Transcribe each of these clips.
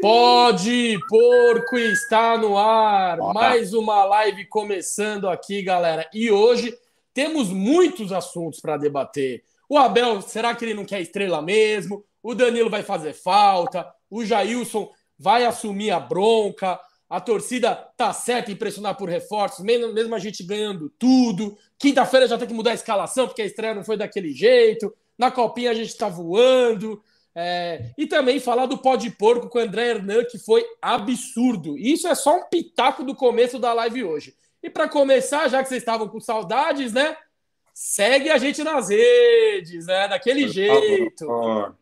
Pode Porco está no ar. Mais uma live começando aqui, galera. E hoje temos muitos assuntos para debater. O Abel, será que ele não quer estrela mesmo? O Danilo vai fazer falta. O Jailson vai assumir a bronca. A torcida tá certa em pressionar por reforços, mesmo, mesmo a gente ganhando tudo. Quinta-feira já tem que mudar a escalação, porque a estreia não foi daquele jeito. Na copinha a gente tá voando. É, e também falar do pó de porco com o André Hernan, que foi absurdo. Isso é só um pitaco do começo da live hoje. E para começar, já que vocês estavam com saudades, né? Segue a gente nas redes, né? Daquele Por jeito.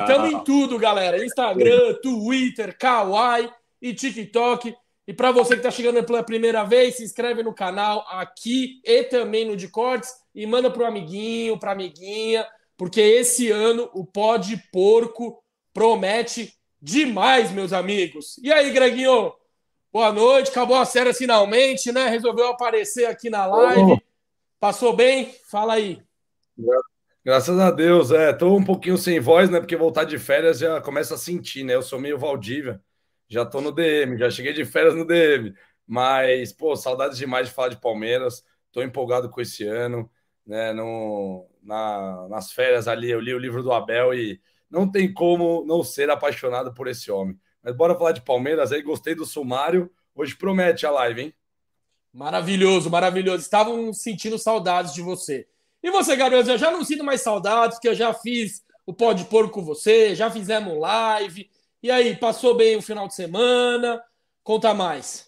Estamos em tudo, galera. Instagram, Twitter, Kawaii e TikTok. E para você que está chegando pela primeira vez, se inscreve no canal aqui e também no de cortes e manda para o amiguinho, para amiguinha porque esse ano o pó de porco promete demais, meus amigos. E aí, Greginho? Boa noite, acabou a série finalmente, né? Resolveu aparecer aqui na live. Oh. Passou bem? Fala aí. Graças a Deus, é. Tô um pouquinho sem voz, né? Porque voltar de férias já começa a sentir, né? Eu sou meio Valdívia. Já tô no DM, já cheguei de férias no DM. Mas, pô, saudades demais de falar de Palmeiras. Tô empolgado com esse ano, né? No, na, nas férias ali, eu li o livro do Abel e não tem como não ser apaixonado por esse homem. Mas bora falar de Palmeiras aí, gostei do sumário. Hoje promete a live, hein? Maravilhoso, maravilhoso. Estavam sentindo saudades de você. E você, garoto, eu já não sinto mais saudades, porque eu já fiz o pó de porco com você, já fizemos live. E aí, passou bem o final de semana? Conta mais.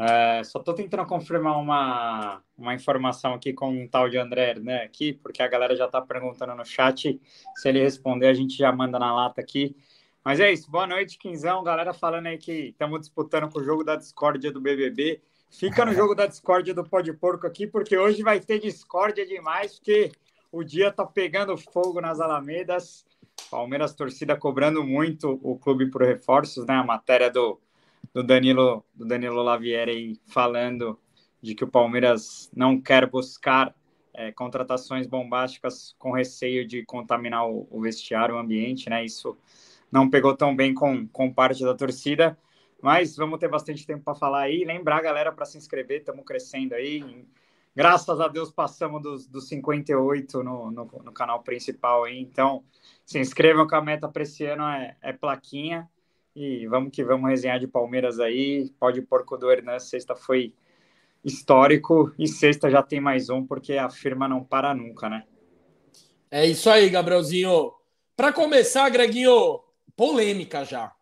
É, só estou tentando confirmar uma, uma informação aqui com um tal de André, né? Aqui, porque a galera já está perguntando no chat. Se ele responder, a gente já manda na lata aqui. Mas é isso. Boa noite, Quinzão. Galera falando aí que estamos disputando com o jogo da discórdia do BBB. Fica no jogo da discórdia do Pó de Porco aqui, porque hoje vai ter discórdia demais, porque o dia tá pegando fogo nas Alamedas. Palmeiras torcida cobrando muito o clube por reforços, né? A matéria do do Danilo, do Danilo Lavieri falando de que o Palmeiras não quer buscar é, contratações bombásticas com receio de contaminar o, o, vestiário, o ambiente, né? Isso não pegou tão bem com, com parte da torcida, mas vamos ter bastante tempo para falar aí. Lembrar, galera, para se inscrever, estamos crescendo aí. Graças a Deus passamos dos, dos 58 no, no, no canal principal aí. Então, se inscrevam que a meta para esse ano é, é plaquinha. E vamos que vamos resenhar de Palmeiras aí. Pode porco do Hernan, sexta foi histórico e sexta já tem mais um, porque a firma não para nunca, né? É isso aí, Gabrielzinho. Para começar, Greginho, polêmica já.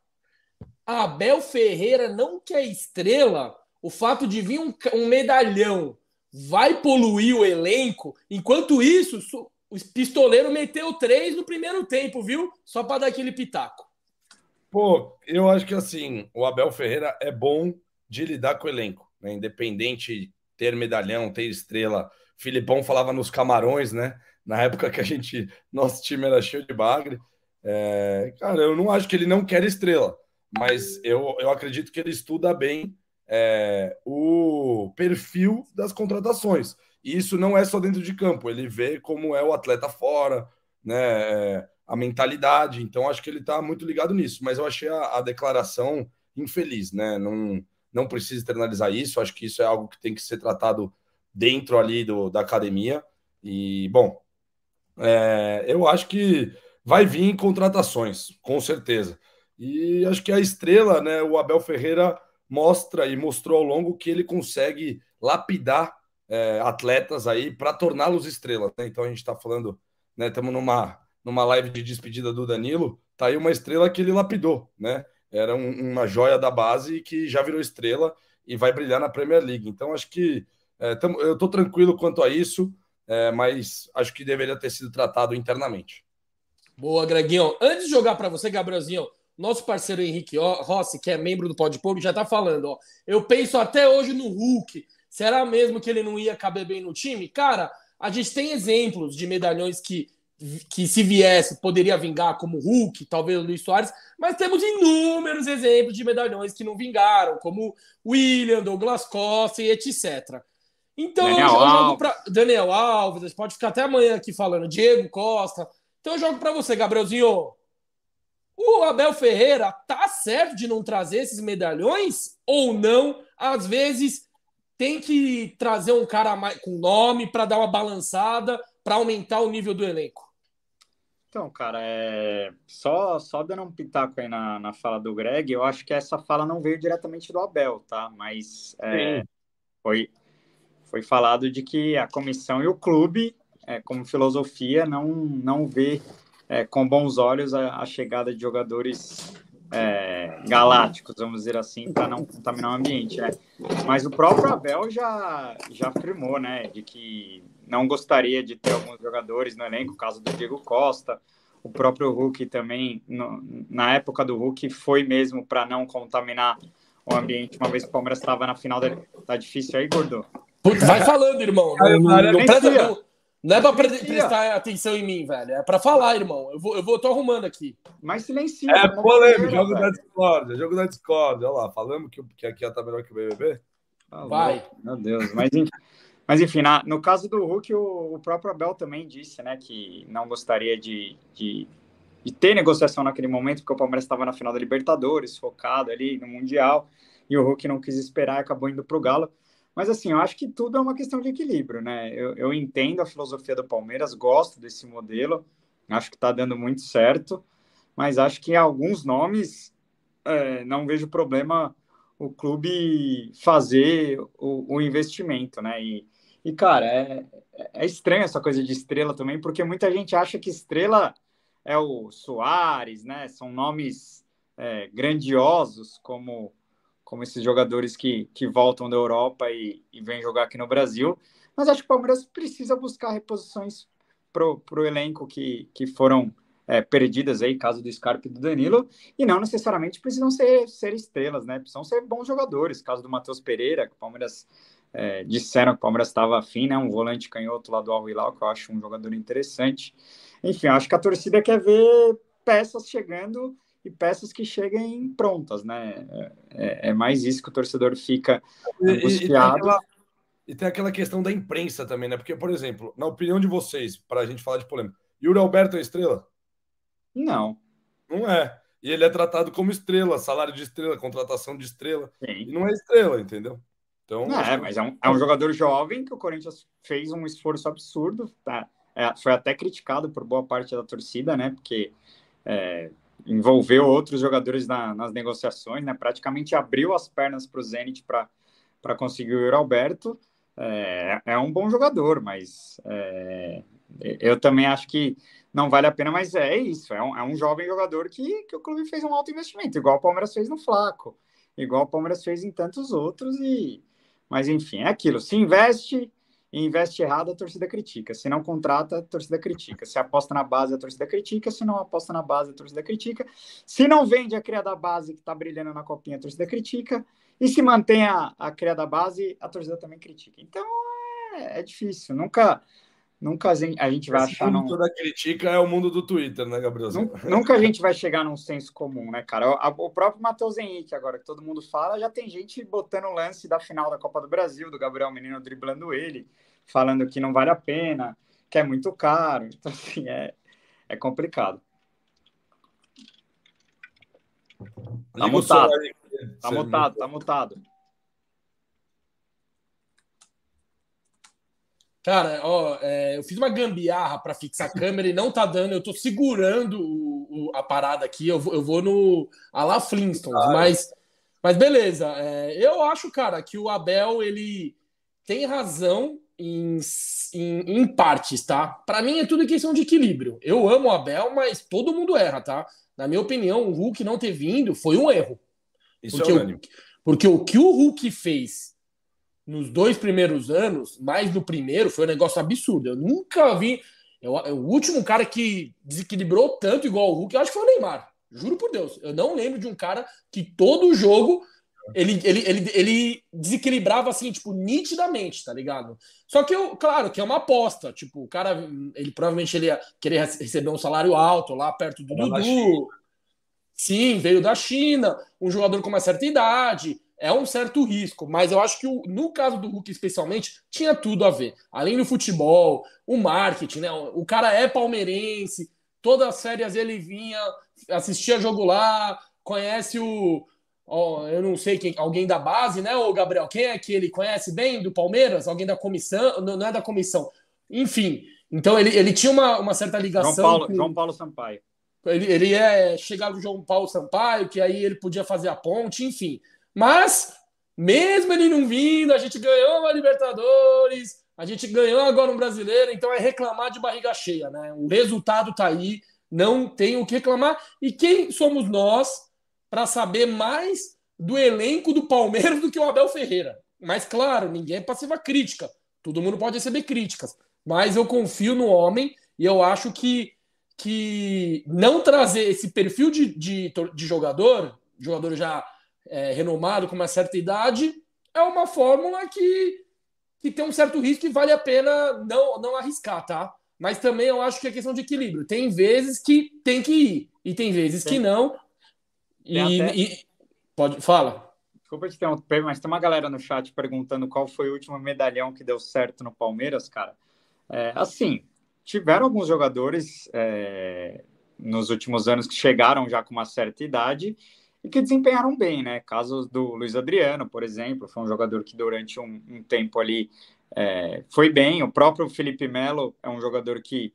Abel Ferreira não quer estrela. O fato de vir um, um medalhão vai poluir o elenco. Enquanto isso, o pistoleiro meteu três no primeiro tempo, viu? Só para dar aquele pitaco. Pô, eu acho que assim, o Abel Ferreira é bom de lidar com o elenco, né? Independente ter medalhão, ter estrela. Filipão falava nos camarões, né? Na época que a gente, nosso time era cheio de bagre. É, cara, eu não acho que ele não quer estrela, mas eu, eu acredito que ele estuda bem é, o perfil das contratações. E isso não é só dentro de campo, ele vê como é o atleta fora, né? A mentalidade. Então, acho que ele está muito ligado nisso. Mas eu achei a, a, declaração infeliz, né? Não, não precisa externalizar isso. Acho que isso é algo que tem que ser tratado dentro ali do, da academia. E, bom, é, eu acho que vai vir contratações, com certeza. E acho que a estrela, né? O Abel Ferreira mostra e mostrou ao longo que ele consegue lapidar é, atletas aí para torná-los estrelas. Né? Então a gente está falando, né? Estamos numa numa live de despedida do Danilo, tá aí uma estrela que ele lapidou, né? Era um, uma joia da base que já virou estrela e vai brilhar na Premier League. Então, acho que é, tamo, eu estou tranquilo quanto a isso, é, mas acho que deveria ter sido tratado internamente. Boa, Greginho. Antes de jogar para você, Gabrielzinho, nosso parceiro Henrique Rossi, que é membro do Pode Povo, já está falando. Ó, eu penso até hoje no Hulk. Será mesmo que ele não ia caber bem no time? Cara, a gente tem exemplos de medalhões que que se viesse poderia vingar como Hulk, talvez o Luiz Soares, mas temos inúmeros exemplos de medalhões que não vingaram, como William, Douglas Costa e etc. Então Daniel eu jogo para Daniel Alves, pode ficar até amanhã aqui falando, Diego Costa. Então eu jogo para você, Gabrielzinho. O Abel Ferreira tá certo de não trazer esses medalhões ou não? Às vezes tem que trazer um cara mais, com nome para dar uma balançada, para aumentar o nível do elenco. Então, cara, é... só, só dando um pitaco aí na, na fala do Greg, eu acho que essa fala não veio diretamente do Abel, tá? Mas é, foi, foi falado de que a comissão e o clube, é, como filosofia, não, não vê é, com bons olhos a, a, chegada de jogadores é, galácticos, vamos dizer assim, para não contaminar o ambiente, né? Mas o próprio Abel já, já afirmou, né, de que não gostaria de ter alguns jogadores no elenco, o caso do Diego Costa, o próprio Hulk também, no, na época do Hulk, foi mesmo para não contaminar o ambiente, uma vez que o Palmeiras estava na final dele. Tá difícil aí, Gordo? vai falando, irmão. Não, não, não, não, não é pra pre prestar atenção em mim, velho. É pra falar, irmão. Eu vou, eu vou tô arrumando aqui. Mas silencia. É polêmico, jogo velho. da Discord, jogo da Discord. Olha lá, falamos que, que aqui tá melhor que o BBB? Vai. Meu Deus, mas enfim. Mas enfim, na, no caso do Hulk, o, o, próprio Abel também disse, né, que não gostaria de, de, de, ter negociação naquele momento, porque o Palmeiras estava na final da Libertadores, focado ali no Mundial, e o Hulk não quis esperar e acabou indo para o Galo. Mas assim, eu acho que tudo é uma questão de equilíbrio, né? Eu, eu entendo a filosofia do Palmeiras, gosto desse modelo, acho que está dando muito certo, mas acho que alguns nomes é, não vejo problema o clube fazer o, o investimento, né? E, e, cara, é, é estranho essa coisa de estrela também, porque muita gente acha que estrela é o Soares, né? São nomes é, grandiosos, como, como esses jogadores que, que voltam da Europa e, e vêm jogar aqui no Brasil. Mas acho que o Palmeiras precisa buscar reposições para o elenco que, que foram é, perdidas aí, caso do Scarpa e do Danilo, e não necessariamente precisam ser, ser estrelas, né? Precisam ser bons jogadores, caso do Matheus Pereira, que o Palmeiras é, disseram que o Palmeiras estava afim, né? Um volante canhoto lá do Al Hilal, que eu acho um jogador interessante. Enfim, acho que a torcida quer ver peças chegando e peças que cheguem prontas, né? É, é mais isso que o torcedor fica angustiado. E, e, tem aquela, e, tem aquela, questão da imprensa também, né? Porque, por exemplo, na opinião de vocês, para a gente falar de polêmica, Yuri Alberto é estrela? Não. Não é. E ele é tratado como estrela, salário de estrela, contratação de estrela. Sim. E não é estrela, entendeu? Então, é, mas é um, é um, jogador jovem que o Corinthians fez um esforço absurdo, tá? É, foi até criticado por boa parte da torcida, né? Porque é, envolveu outros jogadores na, nas negociações, né? Praticamente abriu as pernas para o Zenit para conseguir o Euro Alberto. É, é, um bom jogador, mas é, eu também acho que não vale a pena, mas é isso. É um, é um jovem jogador que, que o clube fez um alto investimento, igual o Palmeiras fez no Flaco, igual o Palmeiras fez em tantos outros e mas enfim, é aquilo. Se investe e investe errado, a torcida critica. Se não contrata, a torcida critica. Se aposta na base, a torcida critica. Se não aposta na base, a torcida critica. Se não vende a cria da base que está brilhando na copinha, a torcida critica. E se mantém a, a cria da base, a torcida também critica. Então é, é difícil. Nunca Nunca a gente vai Esse achar. Mundo num... da crítica é o mundo do Twitter, né, Gabriel? Nunca a gente vai chegar num senso comum, né, cara? O próprio Matheus Henrique, agora que todo mundo fala, já tem gente botando o lance da final da Copa do Brasil, do Gabriel Menino driblando ele, falando que não vale a pena, que é muito caro. Então, assim, é, é complicado. Tá mutado. Tá mutado, tá mutado. Cara, ó, é, eu fiz uma gambiarra para fixar a câmera e não tá dando. Eu tô segurando o, o, a parada aqui. Eu vou, eu vou no a la Flintstones, ah, mas, mas beleza. É, eu acho, cara, que o Abel ele tem razão em, em, em partes, tá? Para mim é tudo questão de equilíbrio. Eu amo o Abel, mas todo mundo erra, tá? Na minha opinião, o Hulk não ter vindo foi um erro. Isso porque, é o, porque o que o Hulk fez nos dois primeiros anos, mais no primeiro, foi um negócio absurdo. Eu nunca vi. Eu, o último cara que desequilibrou tanto igual o Hulk, eu acho que foi o Neymar. Juro por Deus. Eu não lembro de um cara que todo jogo ele, ele, ele, ele desequilibrava assim, tipo, nitidamente, tá ligado? Só que, eu, claro, que é uma aposta. Tipo, o cara, ele provavelmente ele ia querer receber um salário alto lá perto do Dudu. Sim, veio da China, um jogador com uma certa idade é um certo risco, mas eu acho que o, no caso do Hulk especialmente tinha tudo a ver. Além do futebol, o marketing, né? O cara é palmeirense, todas as férias ele vinha, assistia jogo lá, conhece o. Ó, eu não sei quem, alguém da base, né, o Gabriel? Quem é que ele conhece bem do Palmeiras? Alguém da comissão? Não, não é da comissão. Enfim, então ele, ele tinha uma, uma certa ligação. João Paulo, com... João Paulo Sampaio. Ele, ele é chegar no João Paulo Sampaio, que aí ele podia fazer a ponte, enfim. Mas, mesmo ele não vindo, a gente ganhou uma Libertadores, a gente ganhou agora um brasileiro, então é reclamar de barriga cheia, né? O resultado tá aí, não tem o que reclamar. E quem somos nós para saber mais do elenco do Palmeiras do que o Abel Ferreira? Mas, claro, ninguém é passiva crítica. Todo mundo pode receber críticas. Mas eu confio no homem e eu acho que que não trazer esse perfil de, de, de jogador, jogador já é, renomado com uma certa idade, é uma fórmula que, que tem um certo risco e vale a pena não, não arriscar, tá? Mas também eu acho que é questão de equilíbrio. Tem vezes que tem que ir, e tem vezes tem. que não. E, até... e, Pode, fala. Desculpa te interromper, mas tem uma galera no chat perguntando qual foi o último medalhão que deu certo no Palmeiras, cara. É, assim, tiveram alguns jogadores é, nos últimos anos que chegaram já com uma certa idade e que desempenharam bem, né? Casos do Luiz Adriano, por exemplo, foi um jogador que durante um, um tempo ali é, foi bem. O próprio Felipe Melo é um jogador que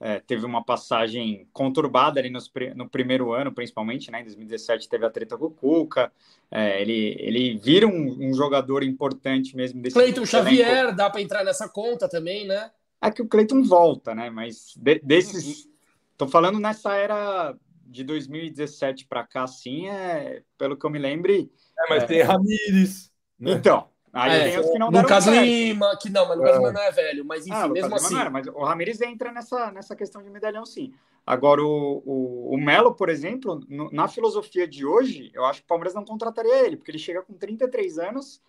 é, teve uma passagem conturbada ali nos, no primeiro ano, principalmente, né? Em 2017 teve a treta com o Cuca. É, ele, ele vira um, um, jogador importante mesmo desse Cleiton Xavier, dá para entrar nessa conta também, né? É que o Cleiton volta, né? Mas de, desses. Tô falando nessa era de 2017 para cá, sim, é, pelo que eu me lembre. É, mas é... tem Ramires. Né? Então. Aí é, tem os que não Lucas Lima, que não, mas Lucas é. Lima não é velho, mas enfim, ah, mesmo assim. Era, mas o Ramires entra nessa, nessa questão de medalhão, sim. Agora, o, o, o Melo, por exemplo, no, na filosofia de hoje, eu acho que o Palmeiras não contrataria ele, porque ele chega com 33 anos,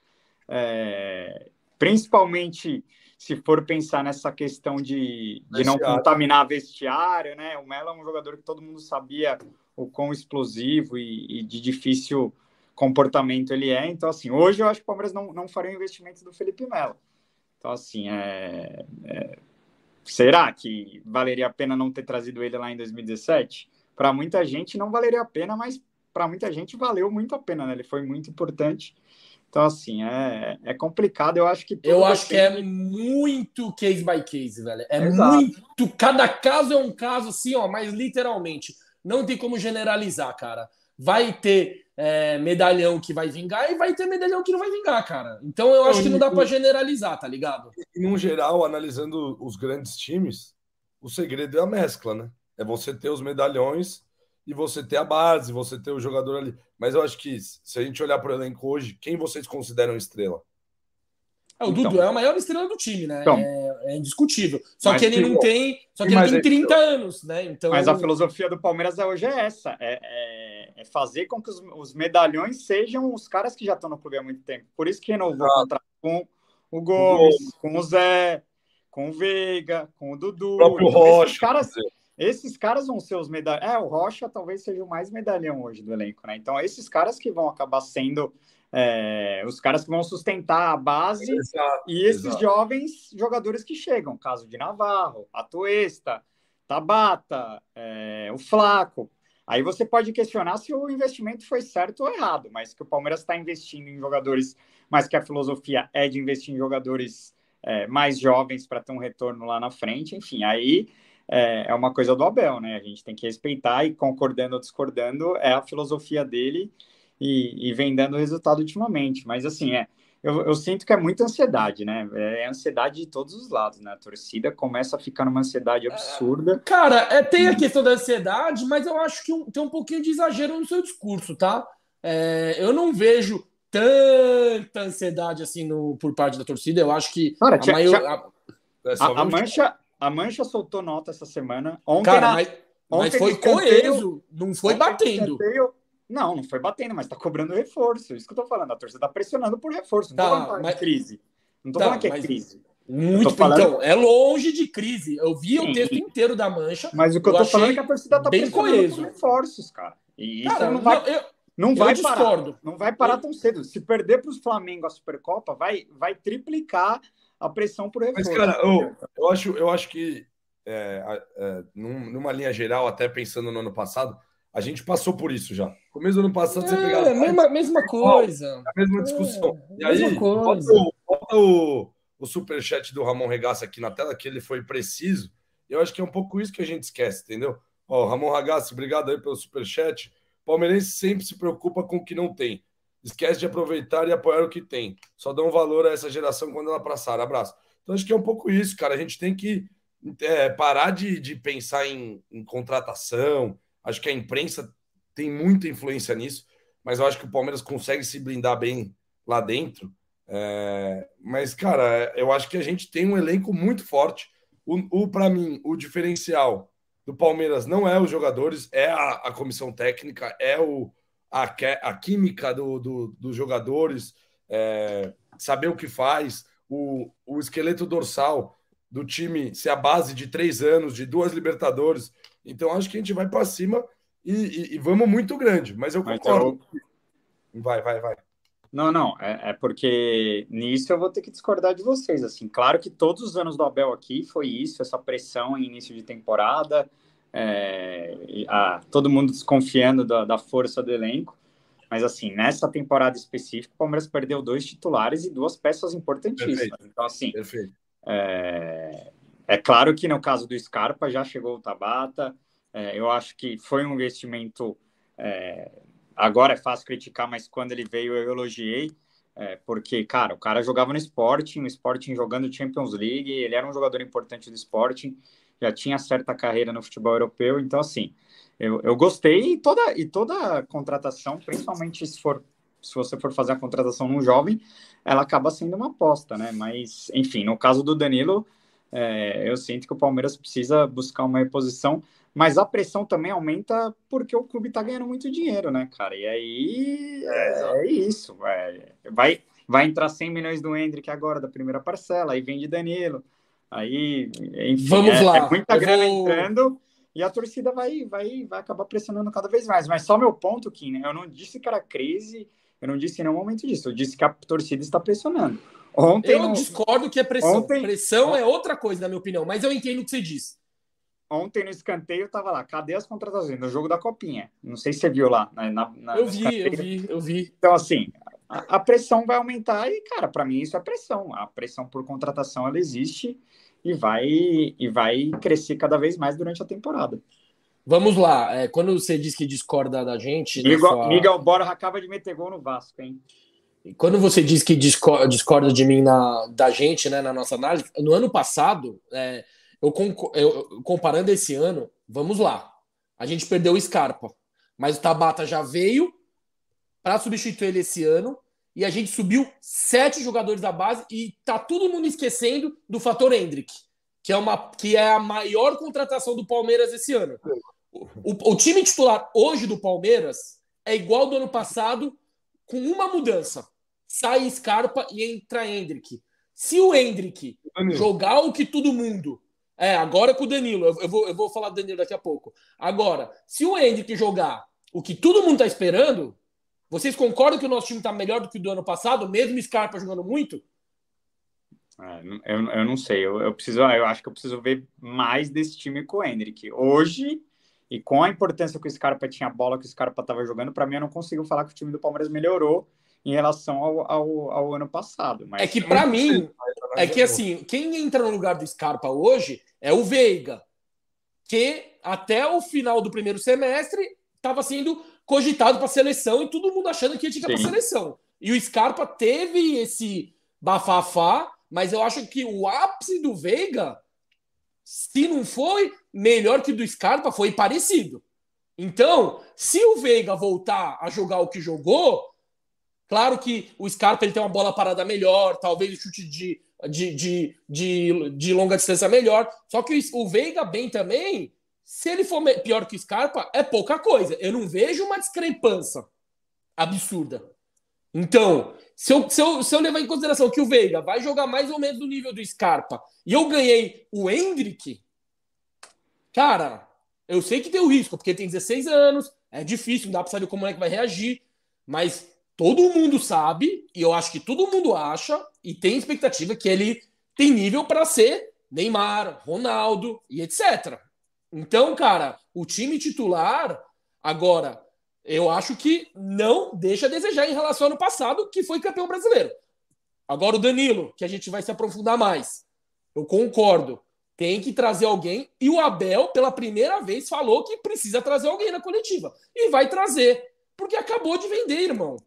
é, principalmente se for pensar nessa questão de, de não contaminar vestiário, né? O Melo é um jogador que todo mundo sabia o quão explosivo e, e, de difícil comportamento ele é. Então, assim, hoje eu acho que o Palmeiras não, não faria o investimento do Felipe Melo. Então, assim, é, é, será que valeria a pena não ter trazido ele lá em 2017? Para muita gente não valeria a pena, mas para muita gente valeu muito a pena, né? Ele foi muito importante. Então, assim, é, é complicado. Eu acho que. Eu acho que é muito case by case, velho. É Exato. muito. Cada caso é um caso, assim, ó, mas literalmente. Não tem como generalizar, cara. Vai ter é, medalhão que vai vingar e vai ter medalhão que não vai vingar, cara. Então eu acho que não dá para generalizar, tá ligado? E, no geral, analisando os grandes times, o segredo é a mescla, né? É você ter os medalhões e você ter a base, você ter o jogador ali. Mas eu acho que se a gente olhar para o elenco hoje, quem vocês consideram estrela? É, o então, Dudu é a maior estrela do time, né? Então, é, é, indiscutível. Só que ele não tem. Só que ele tem 30 é anos, né? Então... Mas a filosofia do Palmeiras hoje é essa: é, é, é fazer com que os, os, medalhões sejam os caras que já estão no clube há muito tempo. Por isso que renovou o contrato com o Gomes, com o Zé, com o Veiga, com o Dudu. O próprio Rocha. caras, esses caras vão ser os medalhões. É, o Rocha talvez seja o mais medalhão hoje do elenco, né? Então, esses caras que vão acabar sendo é, os caras que vão sustentar a base exato, e esses exato. jovens jogadores que chegam. Caso de Navarro, Atuesta, Tabata, é, o Flaco. Aí você pode questionar se o investimento foi certo ou errado, mas que o Palmeiras está investindo em jogadores, mas que a filosofia é de investir em jogadores é, mais jovens para ter um retorno lá na frente. Enfim, aí é, é uma coisa do Abel, né? A gente tem que respeitar e concordando ou discordando, é a filosofia dele e, e vem dando resultado ultimamente. Mas assim, é, eu, eu, sinto que é muita ansiedade, né? É ansiedade de todos os lados, né? A torcida começa a ficar numa ansiedade absurda. Cara, é, tem a questão da ansiedade, mas eu acho que um, tem um pouquinho de exagero no seu discurso, tá? É, eu não vejo tanta ansiedade assim no, por parte da torcida. Eu acho que Cara, a, maior, a, a, a, mancha, a Mancha soltou nota essa semana. Ontem, Cara, mas, mas foi coeso, não foi batendo. Não, não foi batendo, mas tá cobrando reforço. Isso que eu tô falando. A torcida tá pressionando por reforço. Não tá, tô falando mas... crise. Não tô tá, falando que é crise. Muito, falando... então, é longe de crise. Eu vi Sim. o texto inteiro da mancha. Mas o que eu, eu tô falando é que a torcida tá bem coeso. por reforços, cara. E isso cara, não vai, não, eu, não vai parar. Não vai parar tão cedo. Se perder para os Flamengo a Supercopa, vai, vai triplicar a pressão por reforço. Mas, cara, eu, eu, acho, eu acho que é, é, numa linha geral, até pensando no ano passado, a gente passou por isso já. No começo do ano passado, você é, pegava. Mesma, mesma coisa. A mesma discussão. É, e aí, bota o, bota o, o superchat do Ramon Regaça aqui na tela, que ele foi preciso. Eu acho que é um pouco isso que a gente esquece, entendeu? Ó, Ramon Regaça, obrigado aí pelo superchat. Palmeirense sempre se preocupa com o que não tem. Esquece de aproveitar e apoiar o que tem. Só dão valor a essa geração quando ela passar. Abraço. Então, acho que é um pouco isso, cara. A gente tem que é, parar de, de pensar em, em contratação. Acho que a imprensa tem muita influência nisso, mas eu acho que o Palmeiras consegue se blindar bem lá dentro. É, mas, cara, eu acho que a gente tem um elenco muito forte. O, o para mim, o diferencial do Palmeiras não é os jogadores, é a, a comissão técnica, é o, a, a química do, do, dos jogadores, é, saber o que faz, o, o esqueleto dorsal do time ser a base de três anos, de duas Libertadores. Então, acho que a gente vai para cima e, e, e, vamos muito grande, mas eu concordo. Mas eu... Vai, vai, vai. Não, não, é, é, porque nisso eu vou ter que discordar de vocês. Assim, claro que todos os anos do Abel aqui foi isso, essa pressão em início de temporada, é, a, todo mundo desconfiando da, da, força do elenco. Mas assim, nessa temporada específica, o Palmeiras perdeu dois titulares e duas peças importantíssimas. Perfeito. Então, assim, é, é, claro que no caso do Scarpa já chegou o Tabata. É, eu acho que foi um investimento é, Agora é fácil criticar, mas quando ele veio eu elogiei, é, porque, cara, o cara jogava no Sporting, o Sporting jogando Champions League, ele era um jogador importante do Sporting, já tinha certa carreira no futebol europeu, então, assim, eu, eu gostei e toda, e toda contratação, principalmente se for se você for fazer a contratação num jovem, ela acaba sendo uma aposta, né? Mas, enfim, no caso do Danilo, é, eu sinto que o Palmeiras precisa buscar uma reposição, mas a pressão também aumenta porque o clube está ganhando muito dinheiro, né, cara? E aí é, é isso. É, vai, vai entrar 100 milhões do Hendrick agora, da primeira parcela, aí vem de Danilo. Aí, enfim, Vamos é, lá. é muita grana vou... entrando e a torcida vai, vai, vai acabar pressionando cada vez mais. Mas só meu ponto, Kim, né? eu não disse que era crise, eu não disse em nenhum momento disso, eu disse que a torcida está pressionando. Ontem eu no... discordo que é pressão. Ontem... Pressão é outra coisa, na minha opinião, mas eu entendo o que você disse ontem no escanteio tava lá, cadê as contratações? No jogo da Copinha. Não sei se você viu lá. Na, na eu vi, escanteio. eu vi, eu vi. Então, assim, a, a pressão vai aumentar e, cara, para mim isso é pressão. A pressão por contratação, ela existe e vai, e vai crescer cada vez mais durante a temporada. Vamos lá, é, quando você diz que discorda da gente... Miguel, sua... Miguel Bora acaba de meter gol no Vasco, hein? Quando você diz que discorda de mim na, da gente, né, na nossa análise, no ano passado, é, eu, eu, comparando esse ano, vamos lá. A gente perdeu o Scarpa, mas o Tabata já veio para substituir ele esse ano e a gente subiu sete jogadores da base e tá todo mundo esquecendo do fator Hendrick, que é, uma, que é a maior contratação do Palmeiras esse ano. O, o time titular hoje do Palmeiras é igual do ano passado, com uma mudança. Sai Scarpa e entra Hendrick. Se o Hendrick jogar o que todo mundo é, agora com o Danilo. Eu, eu, vou, eu vou falar do Danilo daqui a pouco. Agora, se o Hendrick jogar o que todo mundo está esperando, vocês concordam que o nosso time está melhor do que o do ano passado, mesmo Scarpa jogando muito? É, eu, eu não sei. Eu, eu, preciso, eu acho que eu preciso ver mais desse time com o Hendrick. Hoje, e com a importância que o Scarpa tinha a bola que o Scarpa estava jogando, para mim eu não consigo falar que o time do Palmeiras melhorou em relação ao, ao, ao ano passado. Mas... É que para mim, é que assim, quem entra no lugar do Scarpa hoje é o Veiga, que até o final do primeiro semestre estava sendo cogitado para a seleção e todo mundo achando que ia ficar para a seleção. E o Scarpa teve esse bafafá, mas eu acho que o ápice do Veiga, se não foi melhor que do Scarpa, foi parecido. Então, se o Veiga voltar a jogar o que jogou, claro que o Scarpa ele tem uma bola parada melhor, talvez o chute de de, de, de, de longa distância melhor. Só que o Veiga bem também, se ele for pior que o Scarpa, é pouca coisa. Eu não vejo uma discrepância absurda. Então, se eu, se, eu, se eu levar em consideração que o Veiga vai jogar mais ou menos no nível do Scarpa e eu ganhei o Hendrick, cara, eu sei que tem o risco, porque tem 16 anos, é difícil, não dá pra saber como é que vai reagir, mas todo mundo sabe, e eu acho que todo mundo acha, e tem expectativa que ele tem nível para ser Neymar, Ronaldo e etc. Então, cara, o time titular, agora, eu acho que não deixa a desejar em relação ao ano passado, que foi campeão brasileiro. Agora o Danilo, que a gente vai se aprofundar mais. Eu concordo. Tem que trazer alguém. E o Abel, pela primeira vez, falou que precisa trazer alguém na coletiva. E vai trazer. Porque acabou de vender, irmão.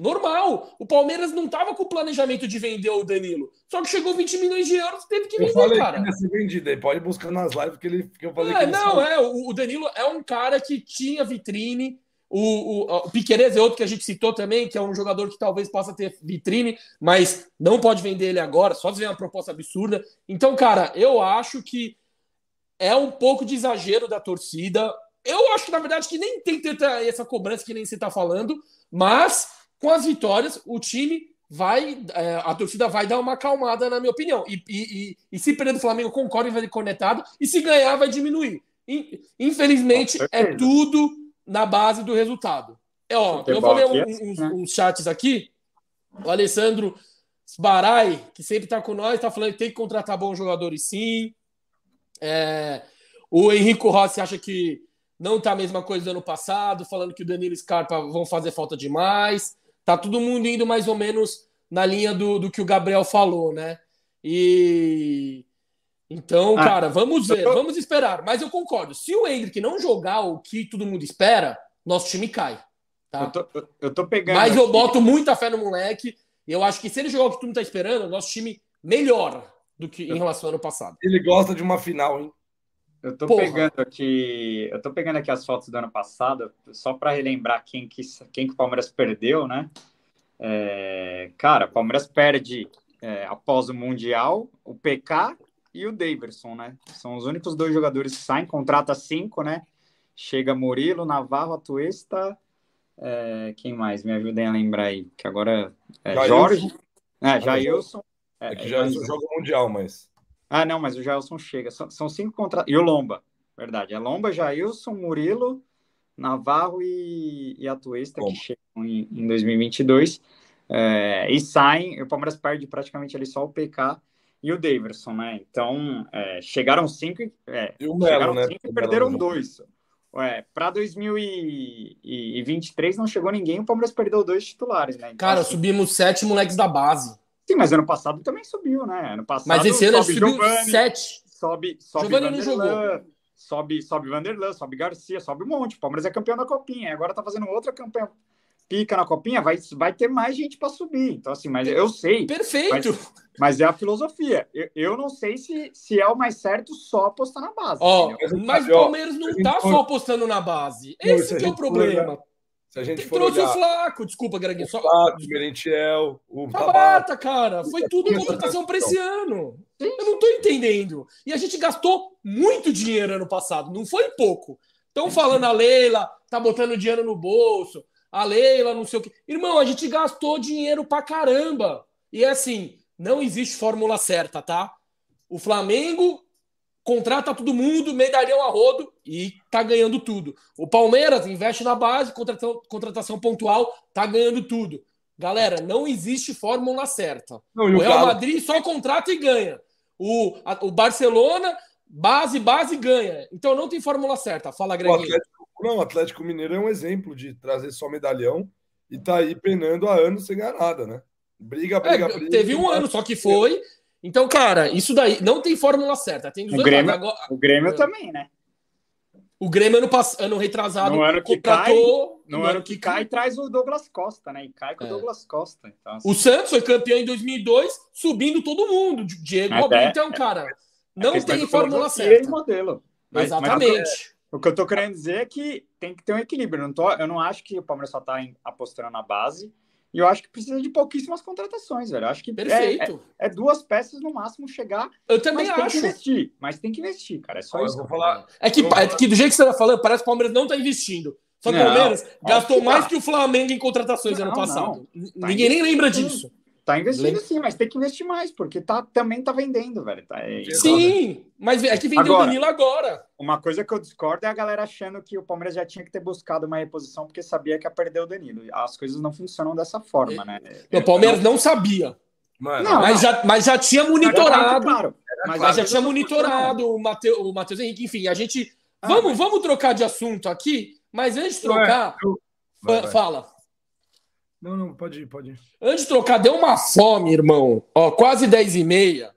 Normal. O Palmeiras não estava com o planejamento de vender o Danilo. Só que chegou 20 milhões de euros teve que vender, eu falei cara. Que. Ele pode buscar nas lives que, ele, que eu falei é, que Não, é. O Danilo é um cara que tinha vitrine. O, o, o Piqueires é outro que a gente citou também, que é um jogador que talvez possa ter vitrine, mas não pode vender ele agora, só se vier uma proposta absurda. Então, cara, eu acho que é um pouco de exagero da torcida. Eu acho na verdade, que nem tem ter essa cobrança que nem você está falando, mas com as vitórias, o time vai. É, a torcida vai dar uma acalmada, na minha opinião. E, e, e, e se perder do Flamengo, concorda e vai conectado. E se ganhar, vai diminuir. Infelizmente, é tudo na base do resultado. É, ó, eu vou ler um, uns, né? uns chats aqui. O Alessandro Barai, que sempre está com nós, está falando que tem que contratar bons jogadores sim. É, o Henrico Rossi acha que não está a mesma coisa do ano passado, falando que o Danilo Scarpa vão fazer falta demais. Tá todo mundo indo mais ou menos na linha do, do que o Gabriel falou, né? E então, ah, cara, vamos ver, tô... vamos esperar. Mas eu concordo. Se o Hendrick não jogar o que todo mundo espera, nosso time cai. Tá? Eu, tô, eu tô pegando. Mas eu boto muita fé no moleque. Eu acho que se ele jogar o que todo mundo tá esperando, nosso time melhora do que em relação ao ano passado. Ele gosta de uma final, hein? Eu tô Porra. pegando aqui, eu tô pegando aqui as fotos do ano passado, só para relembrar quem que, quem que o Palmeiras perdeu, né? É, cara, o Palmeiras perde é, após o Mundial o PK e o Daverson, né? São os únicos dois jogadores que saem, contrata cinco, né? Chega Murilo, Navarro, Atuesta, é, quem mais? Me ajudem a lembrar aí, que agora é Jorge, é, Jailson. É, é que Jailson joga o Mundial, mas... Ah, não, mas o Jailson chega. São, são cinco contratos. E o Lomba, verdade. É Lomba, Jailson, Murilo, Navarro e, e Atuesta, que chegam em, em 2022. É, e saem, o Palmeiras perde praticamente ali só o PK e o Daverson, né? Então, é, chegaram cinco, é, e o Melo, chegaram né? cinco e perderam dois. É, para 2023 não chegou ninguém, o Palmeiras perdeu dois titulares, né? Então, Cara, assim, subimos sete moleques da base. Sim, mas ano passado também subiu, né? Ano passado, mas esse ano subiu Giovani, sete. Sobe, sobe Giovani não jogou. Sobe, sobe Vanderlan, sobe Garcia, sobe um monte. O Palmeiras é campeão da Copinha. Agora tá fazendo outra campanha pica na Copinha, vai, vai ter mais gente para subir. Então, assim, mas eu sei. Perfeito. Mas, mas é a filosofia. Eu, eu, não sei se, se é o mais certo só apostar na base. Ó, mas o Palmeiras não tá só apostando na base. Esse que é o problema. Se a gente for trouxe olhar... o Flaco, desculpa, Greginho. O Flaco, o Merentiel, o Tabata, cara. Foi tudo contratação para esse ano. Eu não tô entendendo. E a gente gastou muito dinheiro ano passado, não foi pouco. Estão falando a Leila, tá botando dinheiro no bolso, a Leila, não sei o quê. Irmão, a gente gastou dinheiro pra caramba. E é assim, não existe fórmula certa, tá? O Flamengo contrata todo mundo, medalhão a rodo e tá ganhando tudo. O Palmeiras investe na base, contratação, contratação pontual, tá ganhando tudo. Galera, não existe fórmula certa. Não, o Real Galo... Madrid só contrata e ganha. O, a, o Barcelona, base, base ganha. Então não tem fórmula certa. Fala, Greg. Não, o Atlético Mineiro é um exemplo de trazer só medalhão e tá aí penando há anos sem ganhar nada, né? Briga, briga, é, briga. Teve um ano, só que foi então, cara, isso daí não tem fórmula certa. Tem o, Grêmio, Agora, o Grêmio também, né? O Grêmio ano, pass... ano retrasado no ano que contratou... cai, no ano que cai traz o Douglas Costa, né? E cai com é. o Douglas Costa. Então, assim... O Santos foi campeão em 2002, subindo todo mundo. Diego Até, Então, cara, é, não é tem fórmula certa. modelo. Mas, Exatamente. Mas, o que eu tô querendo dizer é que tem que ter um equilíbrio. Eu não, tô, eu não acho que o Palmeiras só tá apostando na base. E eu acho que precisa de pouquíssimas contratações, velho. Eu acho que Perfeito. É, é, é, duas peças no máximo chegar. Eu também mas acho. Tem que investir, mas tem que investir, cara. É só isso. Vou falar. É que, é que do jeito que você tá falando, parece que o Palmeiras não tá investindo. Só que o Palmeiras gastou que mais tá. que o Flamengo em contratações não, ano passado. Tá Ninguém nem lembra disso. Tá investindo sim, mas tem que investir mais, porque tá, também tá vendendo, velho. Tá, é, sim, mas é que vendeu agora, o Danilo agora. Uma coisa que eu discordo é a galera achando que o Palmeiras já tinha que ter buscado uma reposição porque sabia que ia perder o Danilo. As coisas não funcionam dessa forma, né? O Palmeiras não sabia. Mano, não, mas, não. Já, mas já tinha monitorado. Claro, mas claro, já tinha monitorado o Matheus, o Matheus Henrique, enfim, a gente. Ah, vamos, mas... vamos trocar de assunto aqui, mas antes de trocar. É, eu... vai, vai. Fala. Não, não, pode ir, pode ir. Antes de trocar, deu uma fome, irmão. Ó, quase 10 e meia.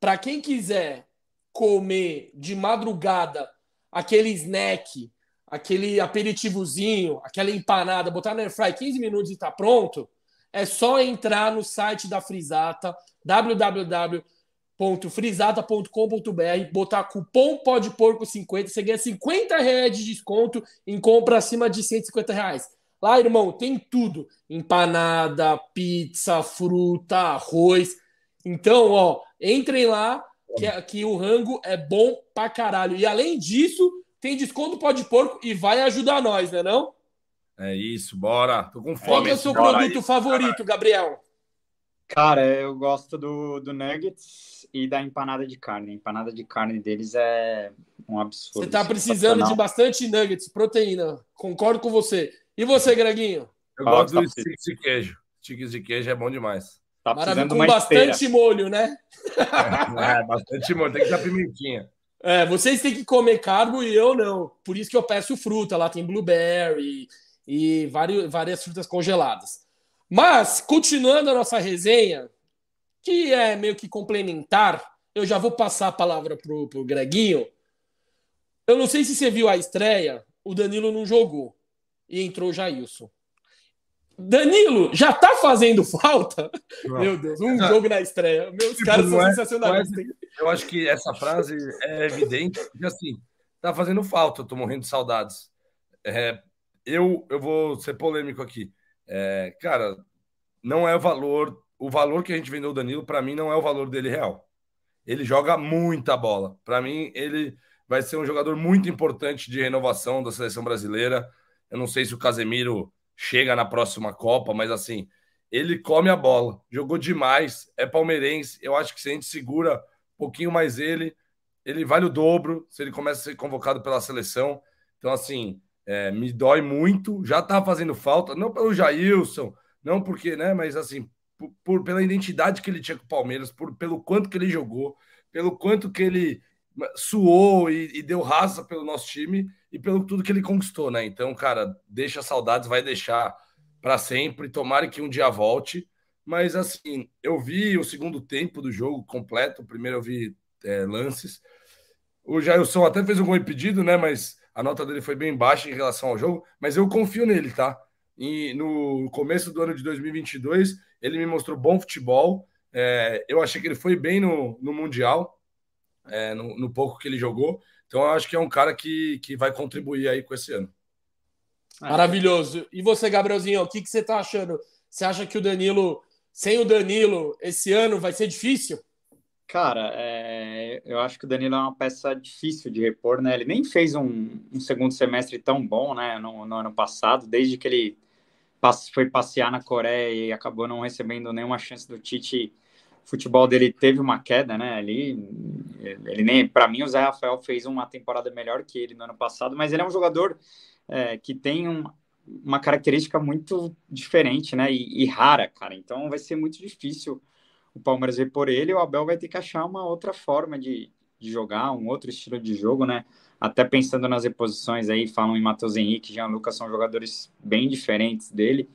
Para quem quiser comer de madrugada aquele snack, aquele aperitivozinho, aquela empanada, botar no airfry 15 minutos e tá pronto, é só entrar no site da Frisata, www.frisata.com.br, botar cupom pode porco 50, você ganha 50 reais de desconto em compra acima de 150 reais. Lá, irmão, tem tudo: empanada, pizza, fruta, arroz. Então, ó, entrem lá, que, que o rango é bom pra caralho. E além disso, tem desconto pode porco e vai ajudar nós, né não? É isso, bora. Tô com fome. Qual é o seu produto favorito, Gabriel? Cara, eu gosto do, do nuggets e da empanada de carne. A empanada de carne deles é um absurdo. Você tá precisando de bastante nuggets, proteína. Concordo com você. E você, Greguinho? Eu gosto dos sticks de queijo. Sticks de queijo é bom demais. Tá Maravilha, com bastante esteira. molho, né? É, é, bastante molho. Tem que dar pimentinha. É, vocês têm que comer carbo e eu não. Por isso que eu peço fruta. Lá tem blueberry e várias, várias frutas congeladas. Mas, continuando a nossa resenha, que é meio que complementar, eu já vou passar a palavra pro, pro Greguinho. Eu não sei se você viu a estreia, o Danilo não jogou e entrou o Jailson. Danilo, já tá fazendo falta? Não. Meu Deus, um jogo na estreia. Meus tipo, caras são é, sensacionais. eu acho que essa frase é evidente, porque assim, tá fazendo falta, eu tô morrendo de saudades. É, eu, eu vou ser polêmico aqui. É, cara, não é o valor, o valor que a gente vendeu o Danilo, para mim, não é o valor dele real. Ele joga muita bola. Para mim, ele vai ser um jogador muito importante de renovação da seleção brasileira. Eu não sei se o Casemiro chega na próxima Copa, mas assim, ele come a bola, jogou demais, é palmeirense. Eu acho que se a gente segura um pouquinho mais ele, ele vale o dobro se ele começa a ser convocado pela seleção. Então, assim, é, me dói muito, já tá fazendo falta, não pelo Jailson, não porque, né, mas assim, por, por, pela identidade que ele tinha com o Palmeiras, por, pelo quanto que ele jogou, pelo quanto que ele suou e, e, deu raça pelo nosso time e pelo tudo que ele conquistou, né? Então, cara, deixa saudades, vai deixar para sempre. Tomara que um dia volte. Mas assim, eu vi o segundo tempo do jogo completo. Primeiro eu vi é, lances. O Jailson até fez um gol impedido, né? Mas a nota dele foi bem baixa em relação ao jogo. Mas eu confio nele, tá? E no começo do ano de 2022, ele me mostrou bom futebol. É, eu achei que ele foi bem no, no Mundial é, no, no, pouco que ele jogou. Então, eu acho que é um cara que, que vai contribuir aí com esse ano. Maravilhoso. E você, Gabrielzinho, o que, que você está achando? Você acha que o Danilo, sem o Danilo, esse ano vai ser difícil? Cara, é, eu acho que o Danilo é uma peça difícil de repor, né? Ele nem fez um, um segundo semestre tão bom, né? No, no, ano passado, desde que ele foi passear na Coreia e acabou não recebendo nenhuma chance do Tite o futebol dele teve uma queda, né? Ali, ele nem, para mim, o Zé Rafael fez uma temporada melhor que ele no ano passado, mas ele é um jogador é, que tem um, uma característica muito diferente, né? E, e, rara, cara. Então vai ser muito difícil o Palmeiras ver por ele. O Abel vai ter que achar uma outra forma de, de jogar, um outro estilo de jogo, né? Até pensando nas reposições aí, falam em Matheus Henrique, Jean Lucas, são jogadores bem diferentes dele.